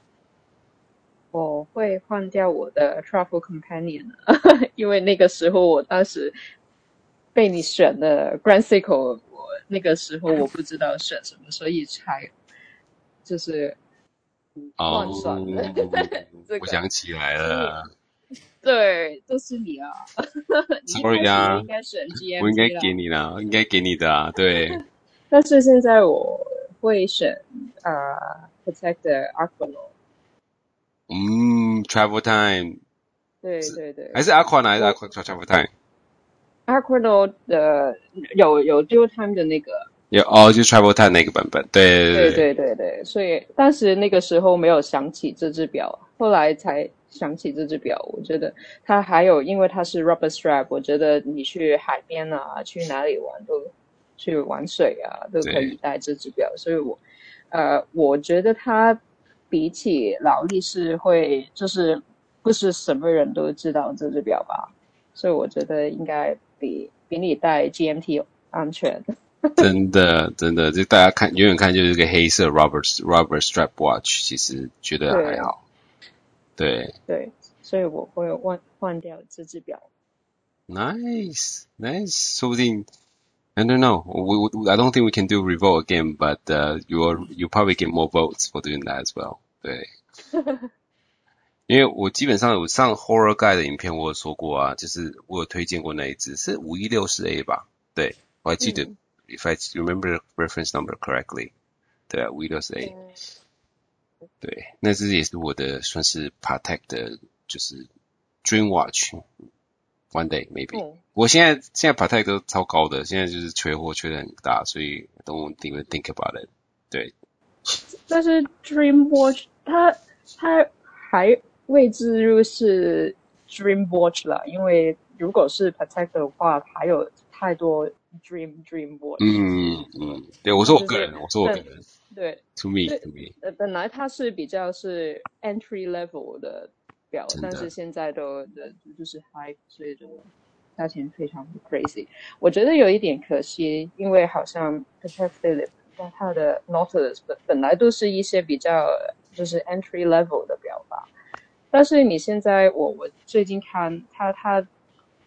Speaker 4: 我会换掉我的 Travel Companion，*laughs* 因为那个时候我当时被你选的 Grand Seiko，我那个时候我不知道选什么，所以才就是换算了。
Speaker 2: 哦这个、我想起来了。*laughs*
Speaker 4: 对，都是你啊。*laughs*
Speaker 2: Sorry 啊，
Speaker 4: 应该选 GM，
Speaker 2: 我应该给你的，应该给你的啊，对。*laughs*
Speaker 4: 但是现在我会选啊、，Protector Aqua 咯。
Speaker 2: 嗯，Travel Time。
Speaker 4: 对对对，
Speaker 2: 还是 Aqua 呢？还是 Aqua Travel
Speaker 4: Time？Aquino 的有有 d u a Time 的那个，
Speaker 2: 有哦，就 Travel Time 那个版本，对
Speaker 4: 对对,对,对所以当时那个时候没有想起这只表，后来才想起这只表，我觉得它还有，因为它是 rubber strap，我觉得你去海边啊，去哪里玩都去玩水啊，都可以戴这只表。所以我，呃，我觉得它比起劳力士会，就是不是什么人都知道这只表吧？所以我觉得应该比比你戴 GMT 安全。
Speaker 2: 真的，真的，就大家看远远看就是个黑色 rubber rubber strap watch，其实觉得还好。对
Speaker 4: 对，所以我会换换掉这只表。
Speaker 2: Nice, nice. 说不定，I don't know. We, we, I don't think we can do revolt again, but uh, you you probably get more votes for doing that as well. 对，因为我基本上有上 Horror *laughs* Guide 的影片，我有说过啊，就是我有推荐过那一只是五一六四 A 吧？对，我还记得、嗯、，if I remember the reference number correctly，对啊，五一六四 A。 对，那只也是我的算是 Patek 的，就是 Dream Watch，One day maybe、嗯。我现在现在 Patek 都超高的，现在就是缺货缺的很大，所以 don't even think about it。对，
Speaker 4: 但是 Dream Watch 它它还未置入是 Dream Watch 了，因为如果是 Patek 的话，还有太多 Dream Dream Watch。
Speaker 2: 嗯嗯，对，我说我个人，就是、我说我个人。
Speaker 4: 对
Speaker 2: ，to me，to me，
Speaker 4: 呃，本来它是比较是 entry level 的表，但是现在都的就是 high，所以就价钱非常 crazy。我觉得有一点可惜，因为好像 Patek Philippe 它的 Nautilus 本本来都是一些比较就是 entry level 的表吧，但是你现在我我最近看它它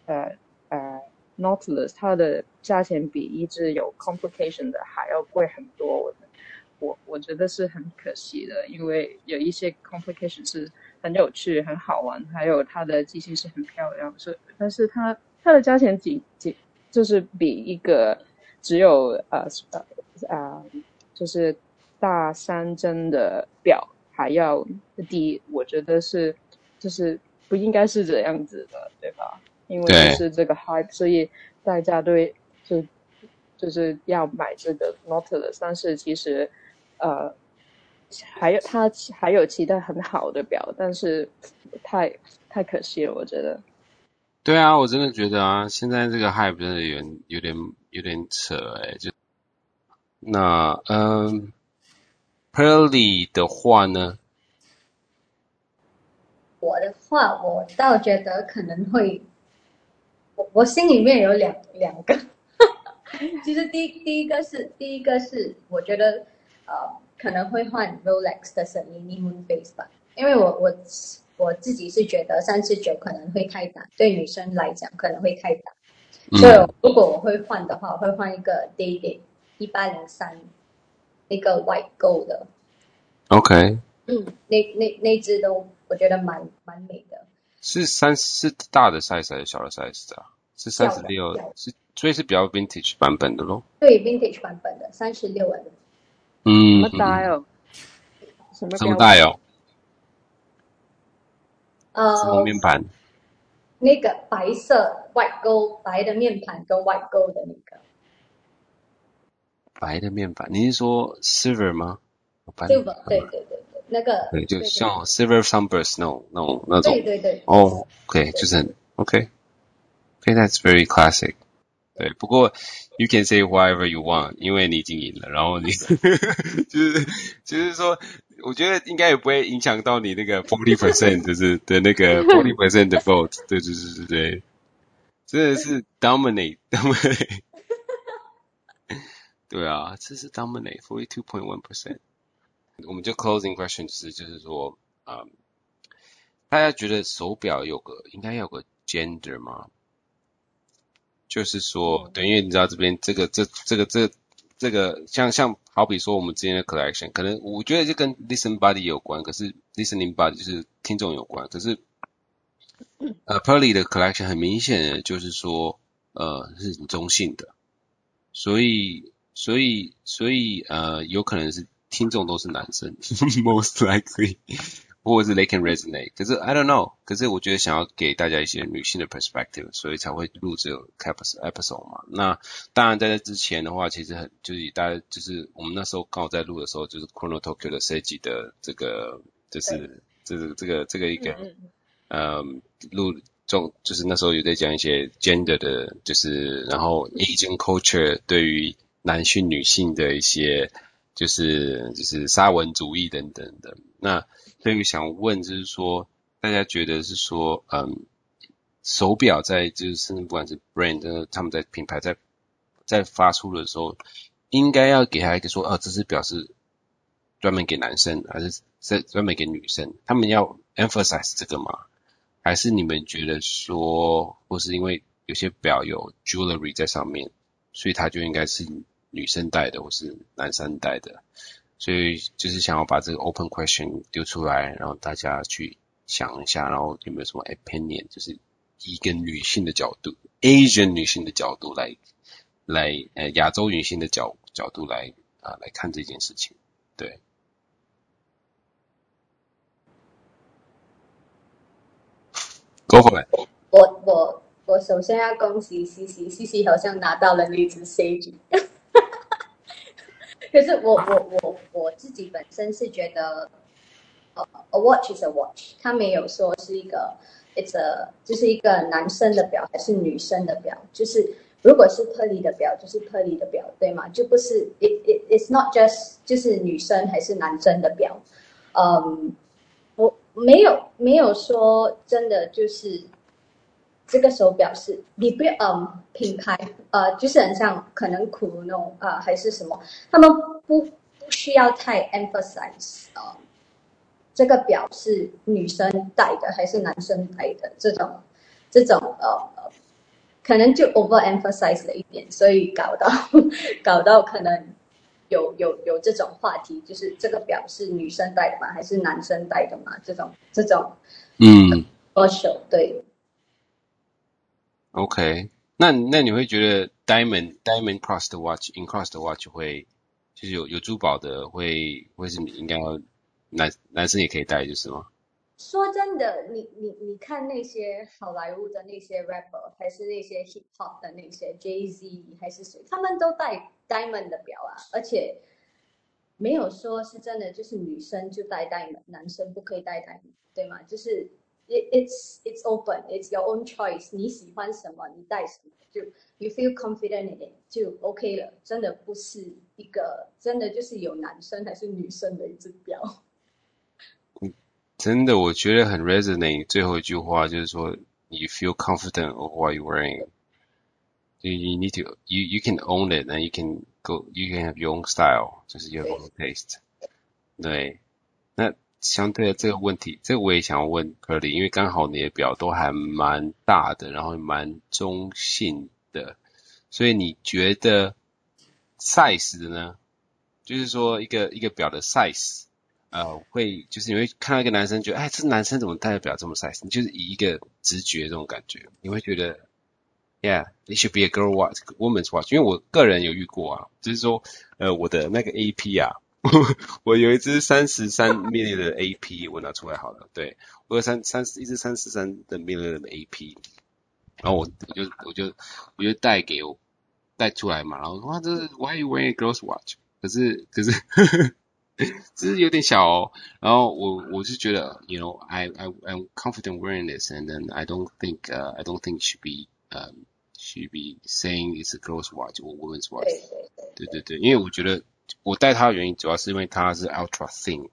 Speaker 4: 呃呃 Nautilus 它的价钱比一只有 complication 的还要贵很多。我我我觉得是很可惜的，因为有一些 complication 是很有趣、很好玩，还有它的机芯是很漂亮，是，但是它它的价钱仅仅就是比一个只有呃呃呃就是大三针的表还要低，我觉得是就是不应该是这样子的，对吧？因为就是这个 hype，所以大家对就就是要买这个 Nautilus，但是其实。呃，还有他还有其他很好的表，但是太太可惜了，我觉得。
Speaker 2: 对啊，我真的觉得啊，现在这个 hype 真的有点有点有点扯哎，就那嗯，Pearly 的话呢？
Speaker 3: 我的话，我倒觉得可能会，我我心里面有两两个，*laughs* 其实第第一个是第一个是我觉得。呃，可能会换 Rolex 的 Cellini Moonface 吧，因为我我我自己是觉得三十九可能会太大，对女生来讲可能会太大，嗯、所以如果我会换的话，我会换一个 Day-Date 一八零三，那个 White Gold 的。
Speaker 2: OK。
Speaker 3: 嗯，那那那只都我觉得蛮蛮美的。
Speaker 2: 是三是大的 size 还是小的 size 啊？是三十六，是所以是比较 Vintage 版本的咯。
Speaker 3: 对，Vintage 版本的三十六的。
Speaker 2: 嗯，
Speaker 4: 什么带哦？什么
Speaker 2: 什么带哦？
Speaker 3: 呃，
Speaker 2: 什么面盘？
Speaker 3: 那个白色 white gold 白的面盘跟 white gold 的那个
Speaker 2: 白的面盘，你是说 silver 吗
Speaker 3: ？silver，对对对对，那个
Speaker 2: 对，就像 silver sunburst 那种那种那种，
Speaker 3: 对对对。
Speaker 2: 哦，OK，就是很 OK，OK，that's very classic。对，不过。You can say whatever you want，因为你已经赢了，然后你就是就是说，我觉得应该也不会影响到你那个 forty percent，就是的那个 forty percent 的 vote，对对对对对真的是 dominate dominate。对啊，这是 dominate forty two point one percent。我们就 closing question 就是就是说，嗯，大家觉得手表有个应该有个 gender 吗？就是说，对，因为你知道这边这个这这个这这个像像好比说我们之间的 collection，可能我觉得就跟 listen body 有关，可是 listening body 就是听众有关，可是呃 Pearly 的 collection 很明显的就是说呃是很中性的，所以所以所以呃有可能是听众都是男生，*laughs* most likely。或者是 they can resonate，可是 I don't know，可是我觉得想要给大家一些女性的 perspective，所以才会录这个 episode 嘛。那当然在这之前的话，其实很就是大家就是我们那时候刚好在录的时候，就是 Chrono Tokyo 的设计的这个就是这个这个这个一个嗯录中就是那时候有在讲一些 gender 的，就是然后 Asian culture 对于男性女性的一些就是就是沙文主义等等的那。所以想问，就是说，大家觉得是说，嗯，手表在就是甚至不管是 brand，他们在品牌在在发出的时候，应该要给他一个说，哦，这只表是专门给男生，还是在专门给女生？他们要 emphasize 这个吗？还是你们觉得说，或是因为有些表有 jewelry 在上面，所以它就应该是女生带的，或是男生带的？所以就是想要把这个 open question 丢出来，然后大家去想一下，然后有没有什么 opinion，就是一个女性的角度，Asian 女性的角度来来呃亚洲女性的角角度来啊、来看这件事情，对。Go for it。
Speaker 3: 我我我首先要恭喜 CC，CC 好像拿到了那只 C G。可是我我我我自己本身是觉得，呃，a watch is a watch，它没有说是一个，it's a，就是一个男生的表还是女生的表，就是如果是 Pearly 的表，就是 Pearly 的表，对吗？就不是，it it it's not just 就是女生还是男生的表，嗯，我没有没有说真的就是。这个手表是你不要嗯品牌呃，就是很像可能苦那种啊、呃，还是什么，他们不不需要太 emphasize 啊、呃，这个表是女生戴的还是男生戴的这种这种呃，可能就 over emphasize 了一点，所以搞到 *laughs* 搞到可能有有有这种话题，就是这个表是女生戴的吗？还是男生戴的吗？这种这种嗯，歌手对。
Speaker 2: OK，那那你会觉得 diamond diamond crossed watch in crossed watch 会就是有有珠宝的会会是你应该要男男生也可以戴就是吗？
Speaker 3: 说真的，你你你看那些好莱坞的那些 rapper，还是那些 hip hop 的那些 Jay Z 还是谁，他们都戴 diamond 的表啊，而且没有说是真的就是女生就戴 diamond，男生不可以戴 diamond，对吗？就是。It, it's it's open, it's your own choice。你喜欢什么，你戴什么，就 you feel confident in it 就 OK 了。真的不是一个真的就是有男生还是女生的一只表。
Speaker 2: 真的，我觉得很 resonate。最后一句话就是说，you feel confident of what you're wearing。You you need to you you can own it and you can go you can have your own style，就是 your own taste。对，那。 相对的这个问题，这个我也想要问 Pearly，因为刚好你的表都还蛮大的，然后蛮中性的，所以你觉得 size 呢？就是说一个一个表的 size，呃，会就是你会看到一个男生觉得，哎，这男生怎么戴的表这么 size？你就是以一个直觉这种感觉，你会觉得，Yeah，it should be a girl watch，woman's watch。因为我个人有遇过啊，就是说，呃，我的那个 AP 啊。我有一支三十三 mm 的 AP，我拿出来好了。对，我有三三一支三十三的 mm 的 AP，然后我我就我就我就带给我带出来嘛，然后哇，这是 Why you wearing a girl's watch？可是可是呵呵只是有点小哦。然后我我是觉得，you know，I I I'm confident wearing this，and then I don't think、uh, I don't think should be um should be saying it's a girl's watch or woman's watch。对对对，因为我觉得。我戴它的原因主要是因为它是 ultra thin，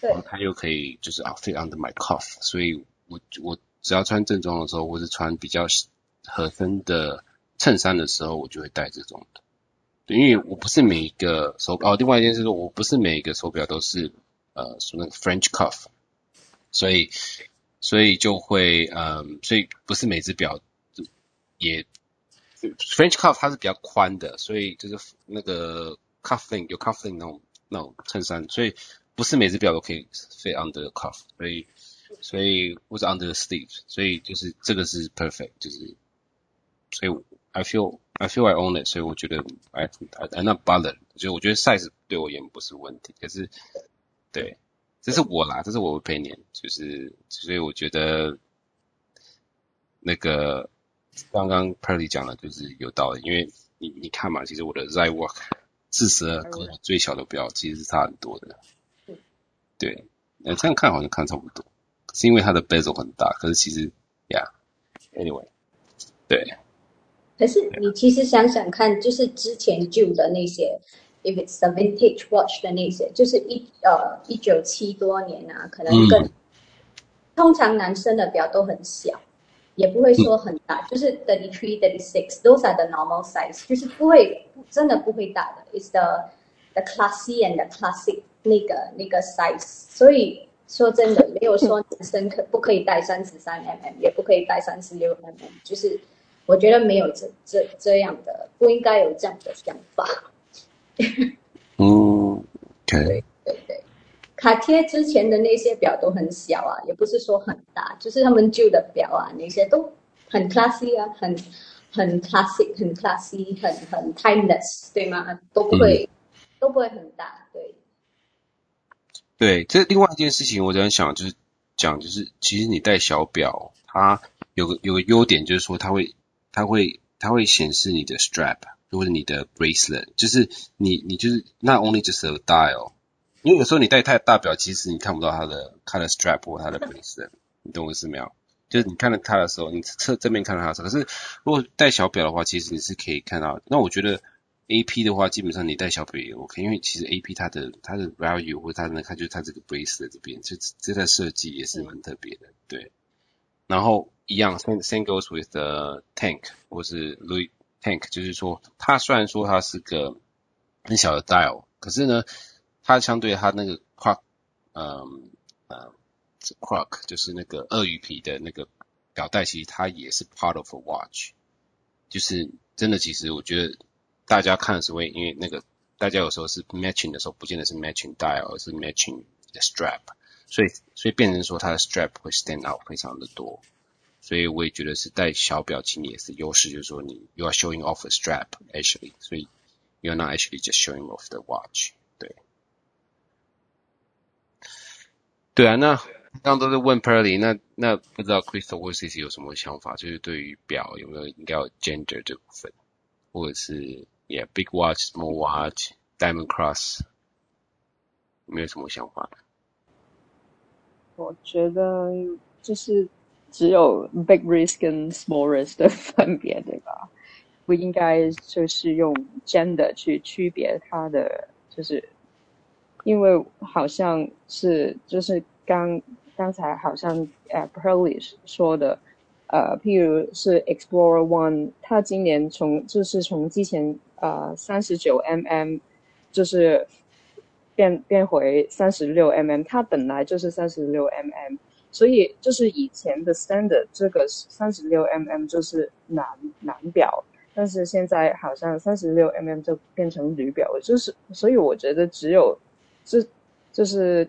Speaker 2: 然后它又可以就是啊 fit under my cuff，所以我我只要穿正装的时候，或是穿比较合身的衬衫的时候，我就会戴这种的。对，因为我不是每一个手表哦，另外一件事是我不是每一个手表都是呃说那个 French cuff，所以所以就会嗯、呃，所以不是每只表也 French cuff 它是比较宽的，所以就是那个 cuffing 有 cuffing 那种那种衬衫，所以不是每只表都可以 fit under the cuff，所以。所以或者 under the sleeve，所以就是这个是 perfect，就是所以 I feel I feel I own it，所以我觉得 I I I'm not bothered，就我觉得 size 对我也不是问题，可是对，这是我啦，这是我的 opinion，就是所以我觉得那个刚刚 Pearly 讲的就是有道理，因为你你看嘛，其实我的 Zywalk 四十二跟我最小的表其实是差很多的，对，那这样看好像看差不多。是因为它的 bezel 很大，可是其实，yeah，anyway，对。
Speaker 3: 可是你其实想想看，就是之前旧的那些，if it's a vintage watch 的那些，就是一呃一九七多年啊，可能更、嗯，通常男生的表都很小，也不会说很大，嗯、就是 thirty three thirty six，those are the normal size，就是不会真的不会大的，it's the the classy and the classic 那个那个 size，所以。说真的，没有说男生可不可以戴三十三 mm，也不可以戴三十六 mm，就是我觉得没有这这这样的，不应该有这样的想法。
Speaker 2: 嗯，
Speaker 3: 对，卡贴之前的那些表都很小啊，也不是说很大，就是他们旧的表啊，那些都很 classy 啊，很很 classic，很 classy，很很 timeless，对吗？都不会、嗯、都不会很大，对。
Speaker 2: 对，这另外一件事情，我在想，就是讲，就是其实你戴小表，它有个有个优点，就是说它会，它会，它会显示你的 strap 或者你的 bracelet，就是你你就是 not only just a dial，因为有时候你戴太大表，其实你看不到它的它的 strap 或它的 base 你懂我意思没有？就是你看到它的时候，你侧正面看到它的时候，可是如果戴小表的话，其实你是可以看到。那我觉得。A P 的话，基本上你戴小表也 OK，因为其实 A P 它的它的 value 或它的看就是它这个 bracelet 这边，这这在设计也是蛮特别的，对。然后一样，same same goes with the tank 或是 Louis tank，就是说它虽然说它是个很小的 dial，可是呢，它相对它那个 croc，嗯呃 croc 就是那个鳄鱼皮的那个表带，其实它也是 part of a watch，就是真的，其实我觉得。大家看的时候，因为那个大家有时候是 matching 的时候，不见得是 matching dial，而是 matching the strap，所以所以变成说它的 strap 会 stand out 非常的多，所以我也觉得是戴小表情也是优势，就是说你 you are showing off a strap actually，所以 you are not actually just showing off the watch，对，对啊，那刚刚都是问 Pearly，那那不知道 Crystal 或 CC 有什么想法，就是对于表有没有应该有 gender 这部分，或者是。Yeah, big watch, small watch, diamond cross，没有什么想法。
Speaker 4: 我觉得就是只有 big wrist 跟 small wrist 的分别，对吧？不应该就是用 gender 去区别它的，就是因为好像是就是刚刚才好像呃 p e r l y 说的。呃，譬如是 Explorer One，它今年从就是从之前呃三十九 mm，就是变变回三十六 mm，它本来就是三十六 mm，所以就是以前的 standard 这个三十六 mm 就是男男表，但是现在好像三十六 mm 就变成女表，就是所以我觉得只有这就是。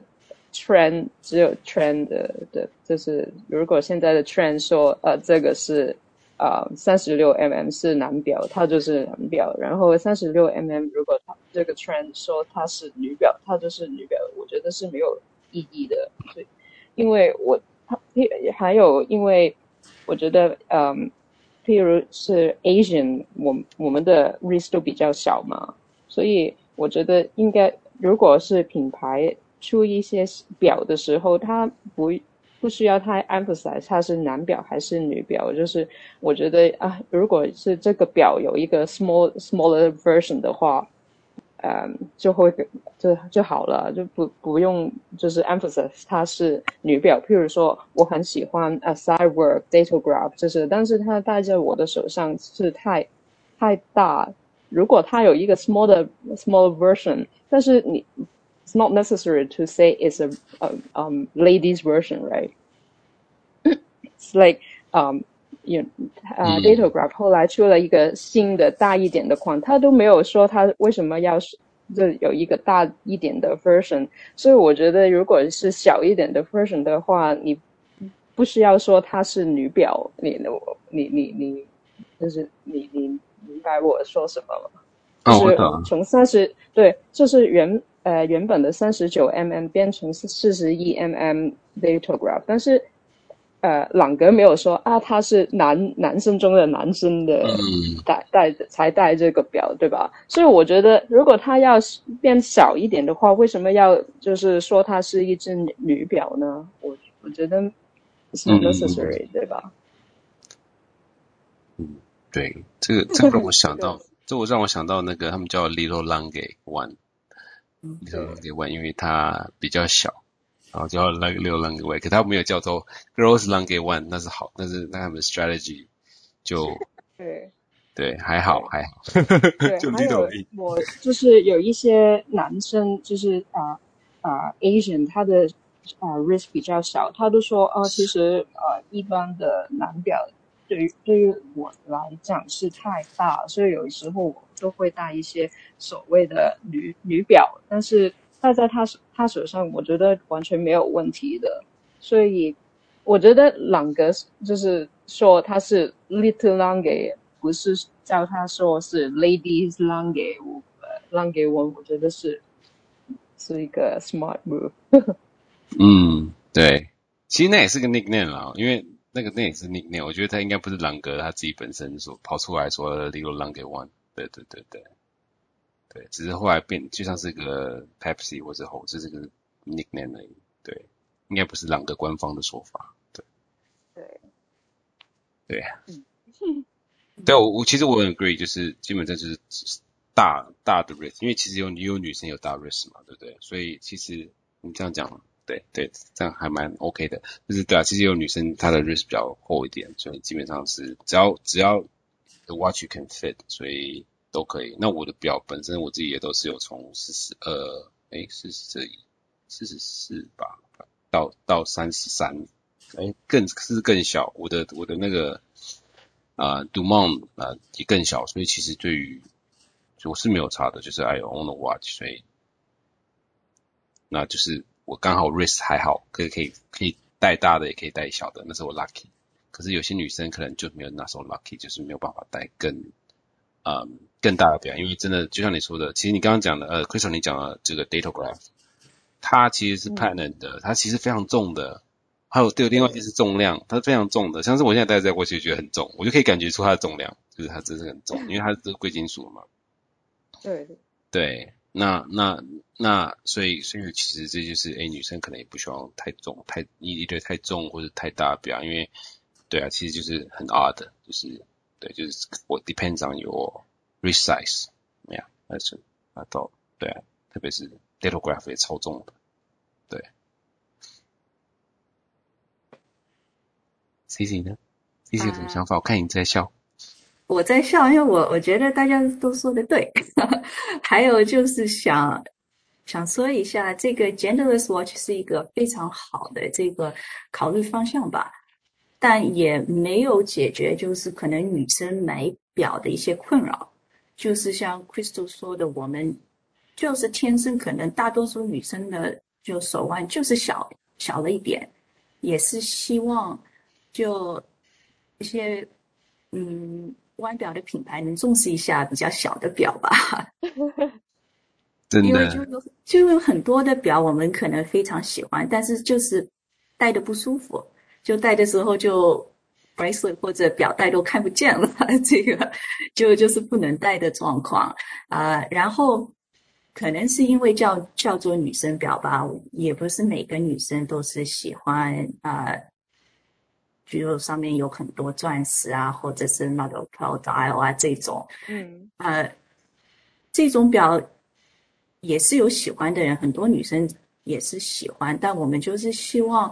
Speaker 4: trend 只有 trend 的的，就是如果现在的 trend 说，呃，这个是啊三十六 mm 是男表，它就是男表。然后三十六 mm 如果它这个 trend 说它是女表，它就是女表。我觉得是没有意义的，所以因为我它还有因为我觉得，嗯，譬如是 Asian，我我们的 wrist 都比较小嘛，所以我觉得应该如果是品牌。出一些表的时候，它不不需要太 emphasize 它是男表还是女表，就是我觉得啊，如果是这个表有一个 small smaller version 的话，嗯，就会就就好了，就不不用就是 emphasize 它是女表。譬如说，我很喜欢 a Cywork Datograph，就是，但是它戴在我的手上是太太大。如果它有一个 small 的 small version，但是你 it's not necessary to say it's a, a um ladies version, right? It's like um. 有啊，Datograph 后来出了一个新的大一点的框，他都没有说他为什么要这有一个大一点的 version，所以我觉得如果是小一点的 version 的话，你不需要说它是女表，你你你你就是你你 明白我说什
Speaker 2: 么
Speaker 4: 吗？是从三十对，就是原呃原本的三十九 mm 变成四十一 mm Datograph，但是。呃，朗格没有说啊，他是男男生中的男生的戴戴才戴这个表，对吧？所以我觉得，如果他要变小一点的话，为什么要就是说它是一只女表呢？我我觉得 it's not necessary，、嗯、对吧？
Speaker 2: 嗯，对，这个这个让我想到，*laughs* 这我让我想到那个他们叫 Little Lange One，Little Lange One，因为它比较小。然后叫那个 Little Lange One，可他没有叫做 Girls Lange One，那是好，但是那他们的 strategy 就 *laughs*
Speaker 4: 对
Speaker 2: 对还好还好，
Speaker 4: 对 *laughs* 就还有我就是有一些男生就是啊啊、uh, uh, Asian，他的啊、uh, wrist 比较小，他都说哦，其实呃、uh, 一般的男表对于对于我来讲是太大，所以有时候我都会戴一些所谓的女女表，但是。戴在他手他手上，我觉得完全没有问题的。所以我觉得朗格就是说他是 little lange，不是叫他说是 ladies lange。lange one，我觉得是是一个 smart move。*laughs*
Speaker 2: 嗯，对，其实那也是个 nickname 啦，因为那个那也是 nickname。我觉得他应该不是朗格他自己本身说跑出来说 little lange one。对对对对。对，只是后来变，就像是个 Pepsi 或者猴子这个 nickname 而已。对，应该不是朗格官方的说法。对，
Speaker 4: 对，
Speaker 2: 对，嗯，对我我其实我很 agree，就是基本上就是大大的 wrist，因为其实有也有女生有大 wrist 嘛，对不对？所以其实你这样讲，对对，这样还蛮 OK 的。就是对啊，其实有女生她的 wrist 比较厚一点，所以基本上是只要只要 the watch you can fit，所以。都可以。那我的表本身我自己也都是有从四十二，哎，四十四十四吧，到到三十三，哎，更是更小。我的我的那个啊，Dumont 啊也更小，所以其实对于我是没有差的，就是 I own the watch，所以那就是我刚好 wrist 还好，可以可以可以带大的，也可以带小的，那是我 lucky。可是有些女生可能就没有那时候 lucky，就是没有办法带更。嗯，更大的表，因为真的就像你说的，其实你刚刚讲的，呃，Crystal 你讲的这个 Datograph，它其实是 patent 的，它其实非常重的。还有对，另外一件是重量，它是非常重的。像是我现在戴在过去觉得很重，我就可以感觉出它的重量，就是它真是很重，因为它是贵金属嘛。
Speaker 4: 对。
Speaker 2: 对，那那那，所以所以其实这就是，哎，女生可能也不希望太重，太一一对太重或者太大的表，因为对啊，其实就是很 odd，就是。对，就是我 depends on your wrist size，没有，但是啊，到对啊，特别是 data graph 也超重的，对。C C 呢？C C 有什么想法我看你在笑。
Speaker 5: 我在笑，因为我我觉得大家都说的对。*laughs* 还有就是想想说一下，这个 genderless watch 是一个非常好的这个考虑方向吧。但也没有解决，就是可能女生买表的一些困扰，就是像 Crystal 说的，我们就是天生可能大多数女生的就手腕就是小小了一点，也是希望就一些嗯腕表的品牌能重视一下比较小的表吧。
Speaker 2: 真的，
Speaker 5: 因为就有就有很多的表我们可能非常喜欢，但是就是戴的不舒服。就戴的时候就 bracelet 或者表带都看不见了，*laughs* 这个就就是不能戴的状况啊、呃。然后可能是因为叫叫做女生表吧，也不是每个女生都是喜欢啊，比、呃、如上面有很多钻石啊，或者是那种 pearl dial 啊这种，嗯，呃，这种表也是有喜欢的人，很多女生也是喜欢，但我们就是希望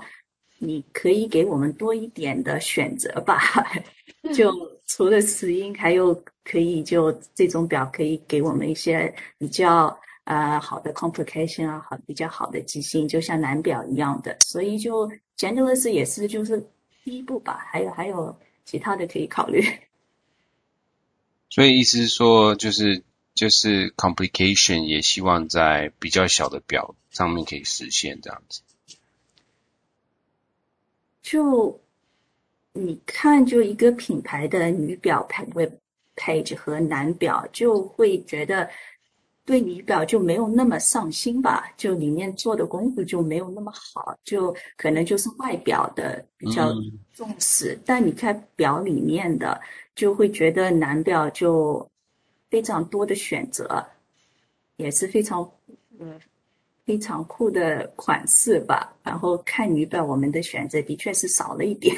Speaker 5: 你可以给我们多一点的选择吧。*laughs* 就除了石英，还有可以就这种表可以给我们一些比较呃好的 complication 啊，好比较好的机芯，就像男表一样的。所以就 genderless 也是就是第一步吧，还有还有其他的可以考虑。*laughs*
Speaker 2: 所以意思是说，就是就是 complication 也希望在比较小的表上面可以实现这样子。
Speaker 5: 就你看，就一个品牌的女表 web page 和男表，就会觉得对女表就没有那么上心吧？就里面做的功夫就没有那么好，就可能就是外表的比较重视，嗯、但你看表里面的。就会觉得男表就非常多的选择，也是非常嗯非常酷的款式吧。然后看女表，我们的选择的确是少了一点。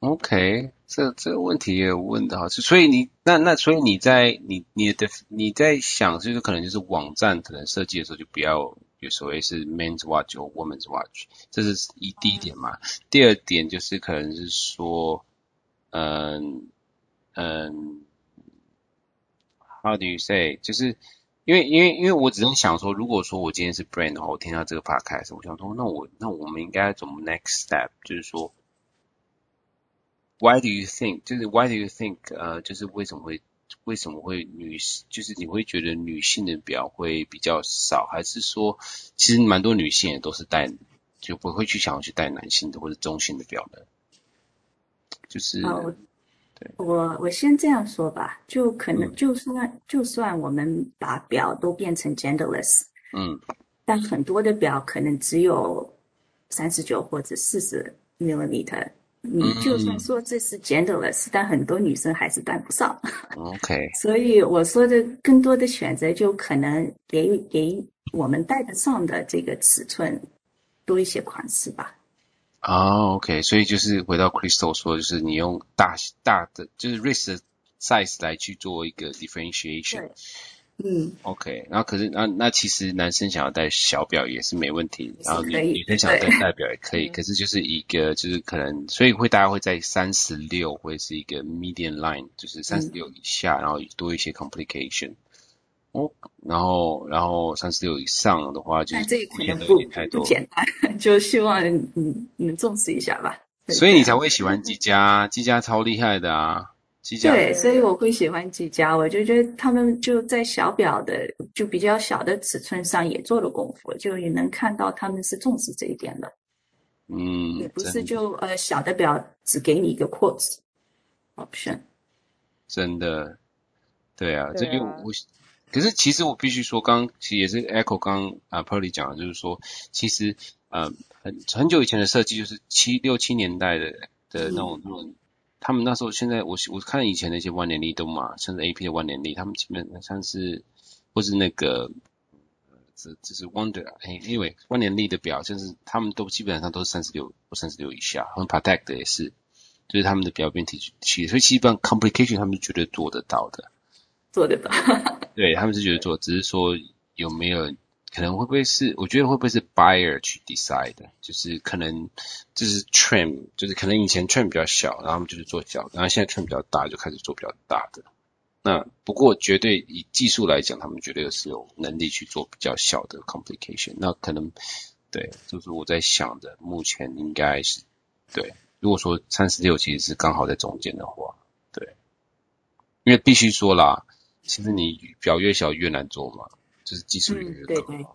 Speaker 2: OK，这这个问题也问的好，所以你那那所以你在你你的你在想，就是可能就是网站可能设计的时候就不要有所谓是 men's watch 或 women's watch，这是一第一点嘛。第二点就是可能是说。嗯嗯，How do you say？就是因为因为因为我只是想说，如果说我今天是 brand 的话，我听到这个 podcast，我想说，那我那我们应该怎么 next step？就是说，Why do you think？就是 Why do you think？呃，就是为什么会为什么会女就是你会觉得女性的表会比较少，还是说其实蛮多女性也都是戴，就不会去想要去戴男性的或者中性的表的？就是，
Speaker 5: 哦、对我我先这样说吧，就可能就算、嗯、就算我们把表都变成 genderless，
Speaker 2: 嗯，
Speaker 5: 但很多的表可能只有三十九或者四十 millimeter，你就算说这是 genderless，、嗯、但很多女生还是戴不上。
Speaker 2: OK，*laughs*
Speaker 5: 所以我说的更多的选择就可能给给我们戴得上的这个尺寸多一些款式吧。
Speaker 2: 哦、oh，OK，所以就是回到 Crystal 说，就是你用大大的就是 wrist size 来去做一个 differentiation。
Speaker 5: 嗯
Speaker 2: ，OK，然后可是那那其实男生想要戴小表也是没问题，然后女女生想要戴大表也可以，可是就是一个就是可能，所以会大家会在三十六会是一个 median line，就是三十六以下，嗯、然后多一些 complication。哦，然后，然后三十六以上的话就，就这可能不太多，
Speaker 5: 简单，*laughs* 就希望你你们重视一下吧。
Speaker 2: 所以你才会喜欢积家，积家超厉害的啊，
Speaker 5: 对，所以我会喜欢积家，我就觉得他们就在小表的，就比较小的尺寸上也做了功夫，就也能看到他们是重视这一点的。
Speaker 2: 嗯，
Speaker 5: 也不是就呃小的表只给你一个 quartz option。
Speaker 2: 真的，对啊，对啊这个我。可是其实我必须说，刚其实也是 Echo 刚啊 Pearly 讲的，就是说，其实呃很很久以前的设计，就是七六七年代的的那种那种，他们那时候现在我我看以前那些万年历都嘛，甚至 AP 的万年历，他们基本上是或是那个这这是 Wonder 哎，因为万年历的表，就是他们都基本上都是三十六或三十六以下，他们 Patek 的也是，就是他们的表变体系，所以基本上 complication 他们是绝对做得到的。
Speaker 5: 做得到，*laughs*
Speaker 2: 对，他们是觉得做，只是说有没有可能会不会是？我觉得会不会是 buyer 去 decide，就是可能就是 trim，就是可能以前 trim 比较小，然后他们就是做小，然后现在 trim 比较大，就开始做比较大的。那不过绝对以技术来讲，他们绝对是有能力去做比较小的 complication。那可能对，就是我在想的，目前应该是对。如果说三十六其实是刚好在中间的话，对，因为必须说啦。其实你表越小越难做嘛，就是技术对对，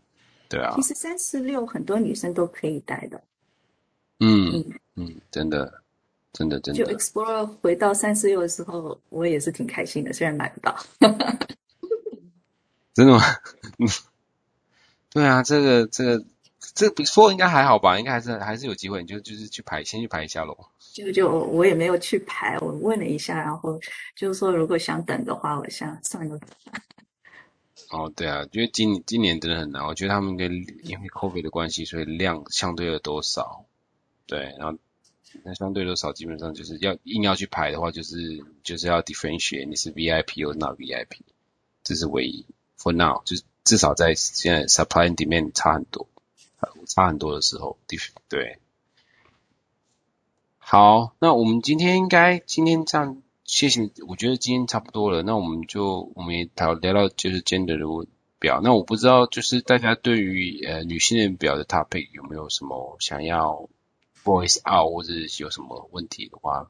Speaker 2: 对啊。其实
Speaker 5: 三四六很多女生都可以戴的。
Speaker 2: 嗯嗯嗯，真的，真的真的。
Speaker 5: 就 Explorer 回到三四六的时候，我也是挺开心的，虽然买不到。*laughs*
Speaker 2: 真的吗？嗯。*laughs* 对啊，这个这个这个比 Four 应该还好吧？应该还是还是有机会，你就就是去排，先去排一下喽。
Speaker 5: 就就我也没有去排，我问了一下，然后就是说如果想等的话，我想算了。
Speaker 2: 哦，对啊，因为今今年真的很难，我觉得他们跟因为 COVID 的关系，所以量相对的多少，对，然后那相对多少，基本上就是要硬要去排的话，就是就是要 differentiate，你是 VIP 或 not VIP，这是唯一。For now，就是至少在现在 supply and demand 差很多，差很多的时候，对。好，那我们今天应该今天这样，谢谢。我觉得今天差不多了，那我们就我们也聊聊到就是 gender 的表。那我不知道就是大家对于呃女性的表的 topic 有没有什么想要 voice out 或者是有什么问题的话，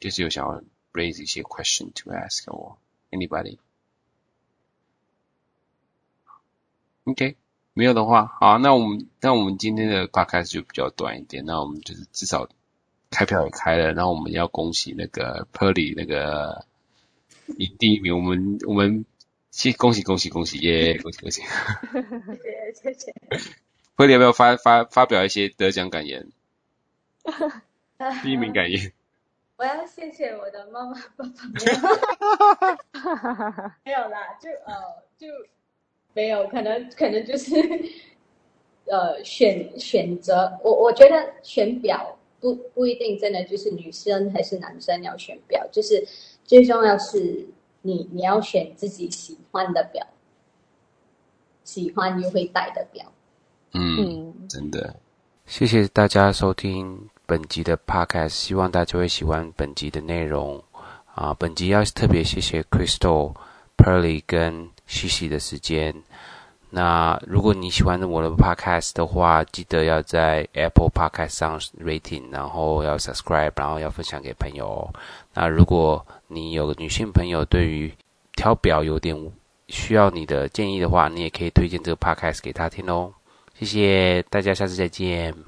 Speaker 2: 就是有想要 raise 一些 question to ask 我。anybody？OK，没有的话，好，那我们那我们今天的 podcast 就比较短一点。那我们就是至少开票也开了，然后我们要恭喜那个 Pearly 那个以第一名，我们我们先恭喜恭喜恭喜耶，恭喜恭喜！谢谢谢谢。Pearly 要不要发发发表一些得奖感言？第一名感言。
Speaker 3: 我要谢谢我的妈妈爸爸，没有啦，就呃就没有，可能可能就是呃选选择，我我觉得选表不不一定真的就是女生还是男生要选表，就是最重要是你你要选自己喜欢的表，喜欢又会戴的表。
Speaker 2: 嗯，真的，
Speaker 1: 谢谢大家收听。本集的 podcast，希望大家会喜欢本集的内容啊！本集要特别谢谢 Crystal、Pearly 跟西西的时间。那如果你喜欢我的 podcast 的话，记得要在 Apple Podcast 上 rating，然后要 subscribe，然后要分享给朋友。哦那如果你有女性朋友对于挑表有点需要你的建议的话，你也可以推荐这个 podcast 给她听哦。谢谢大家，下次再见。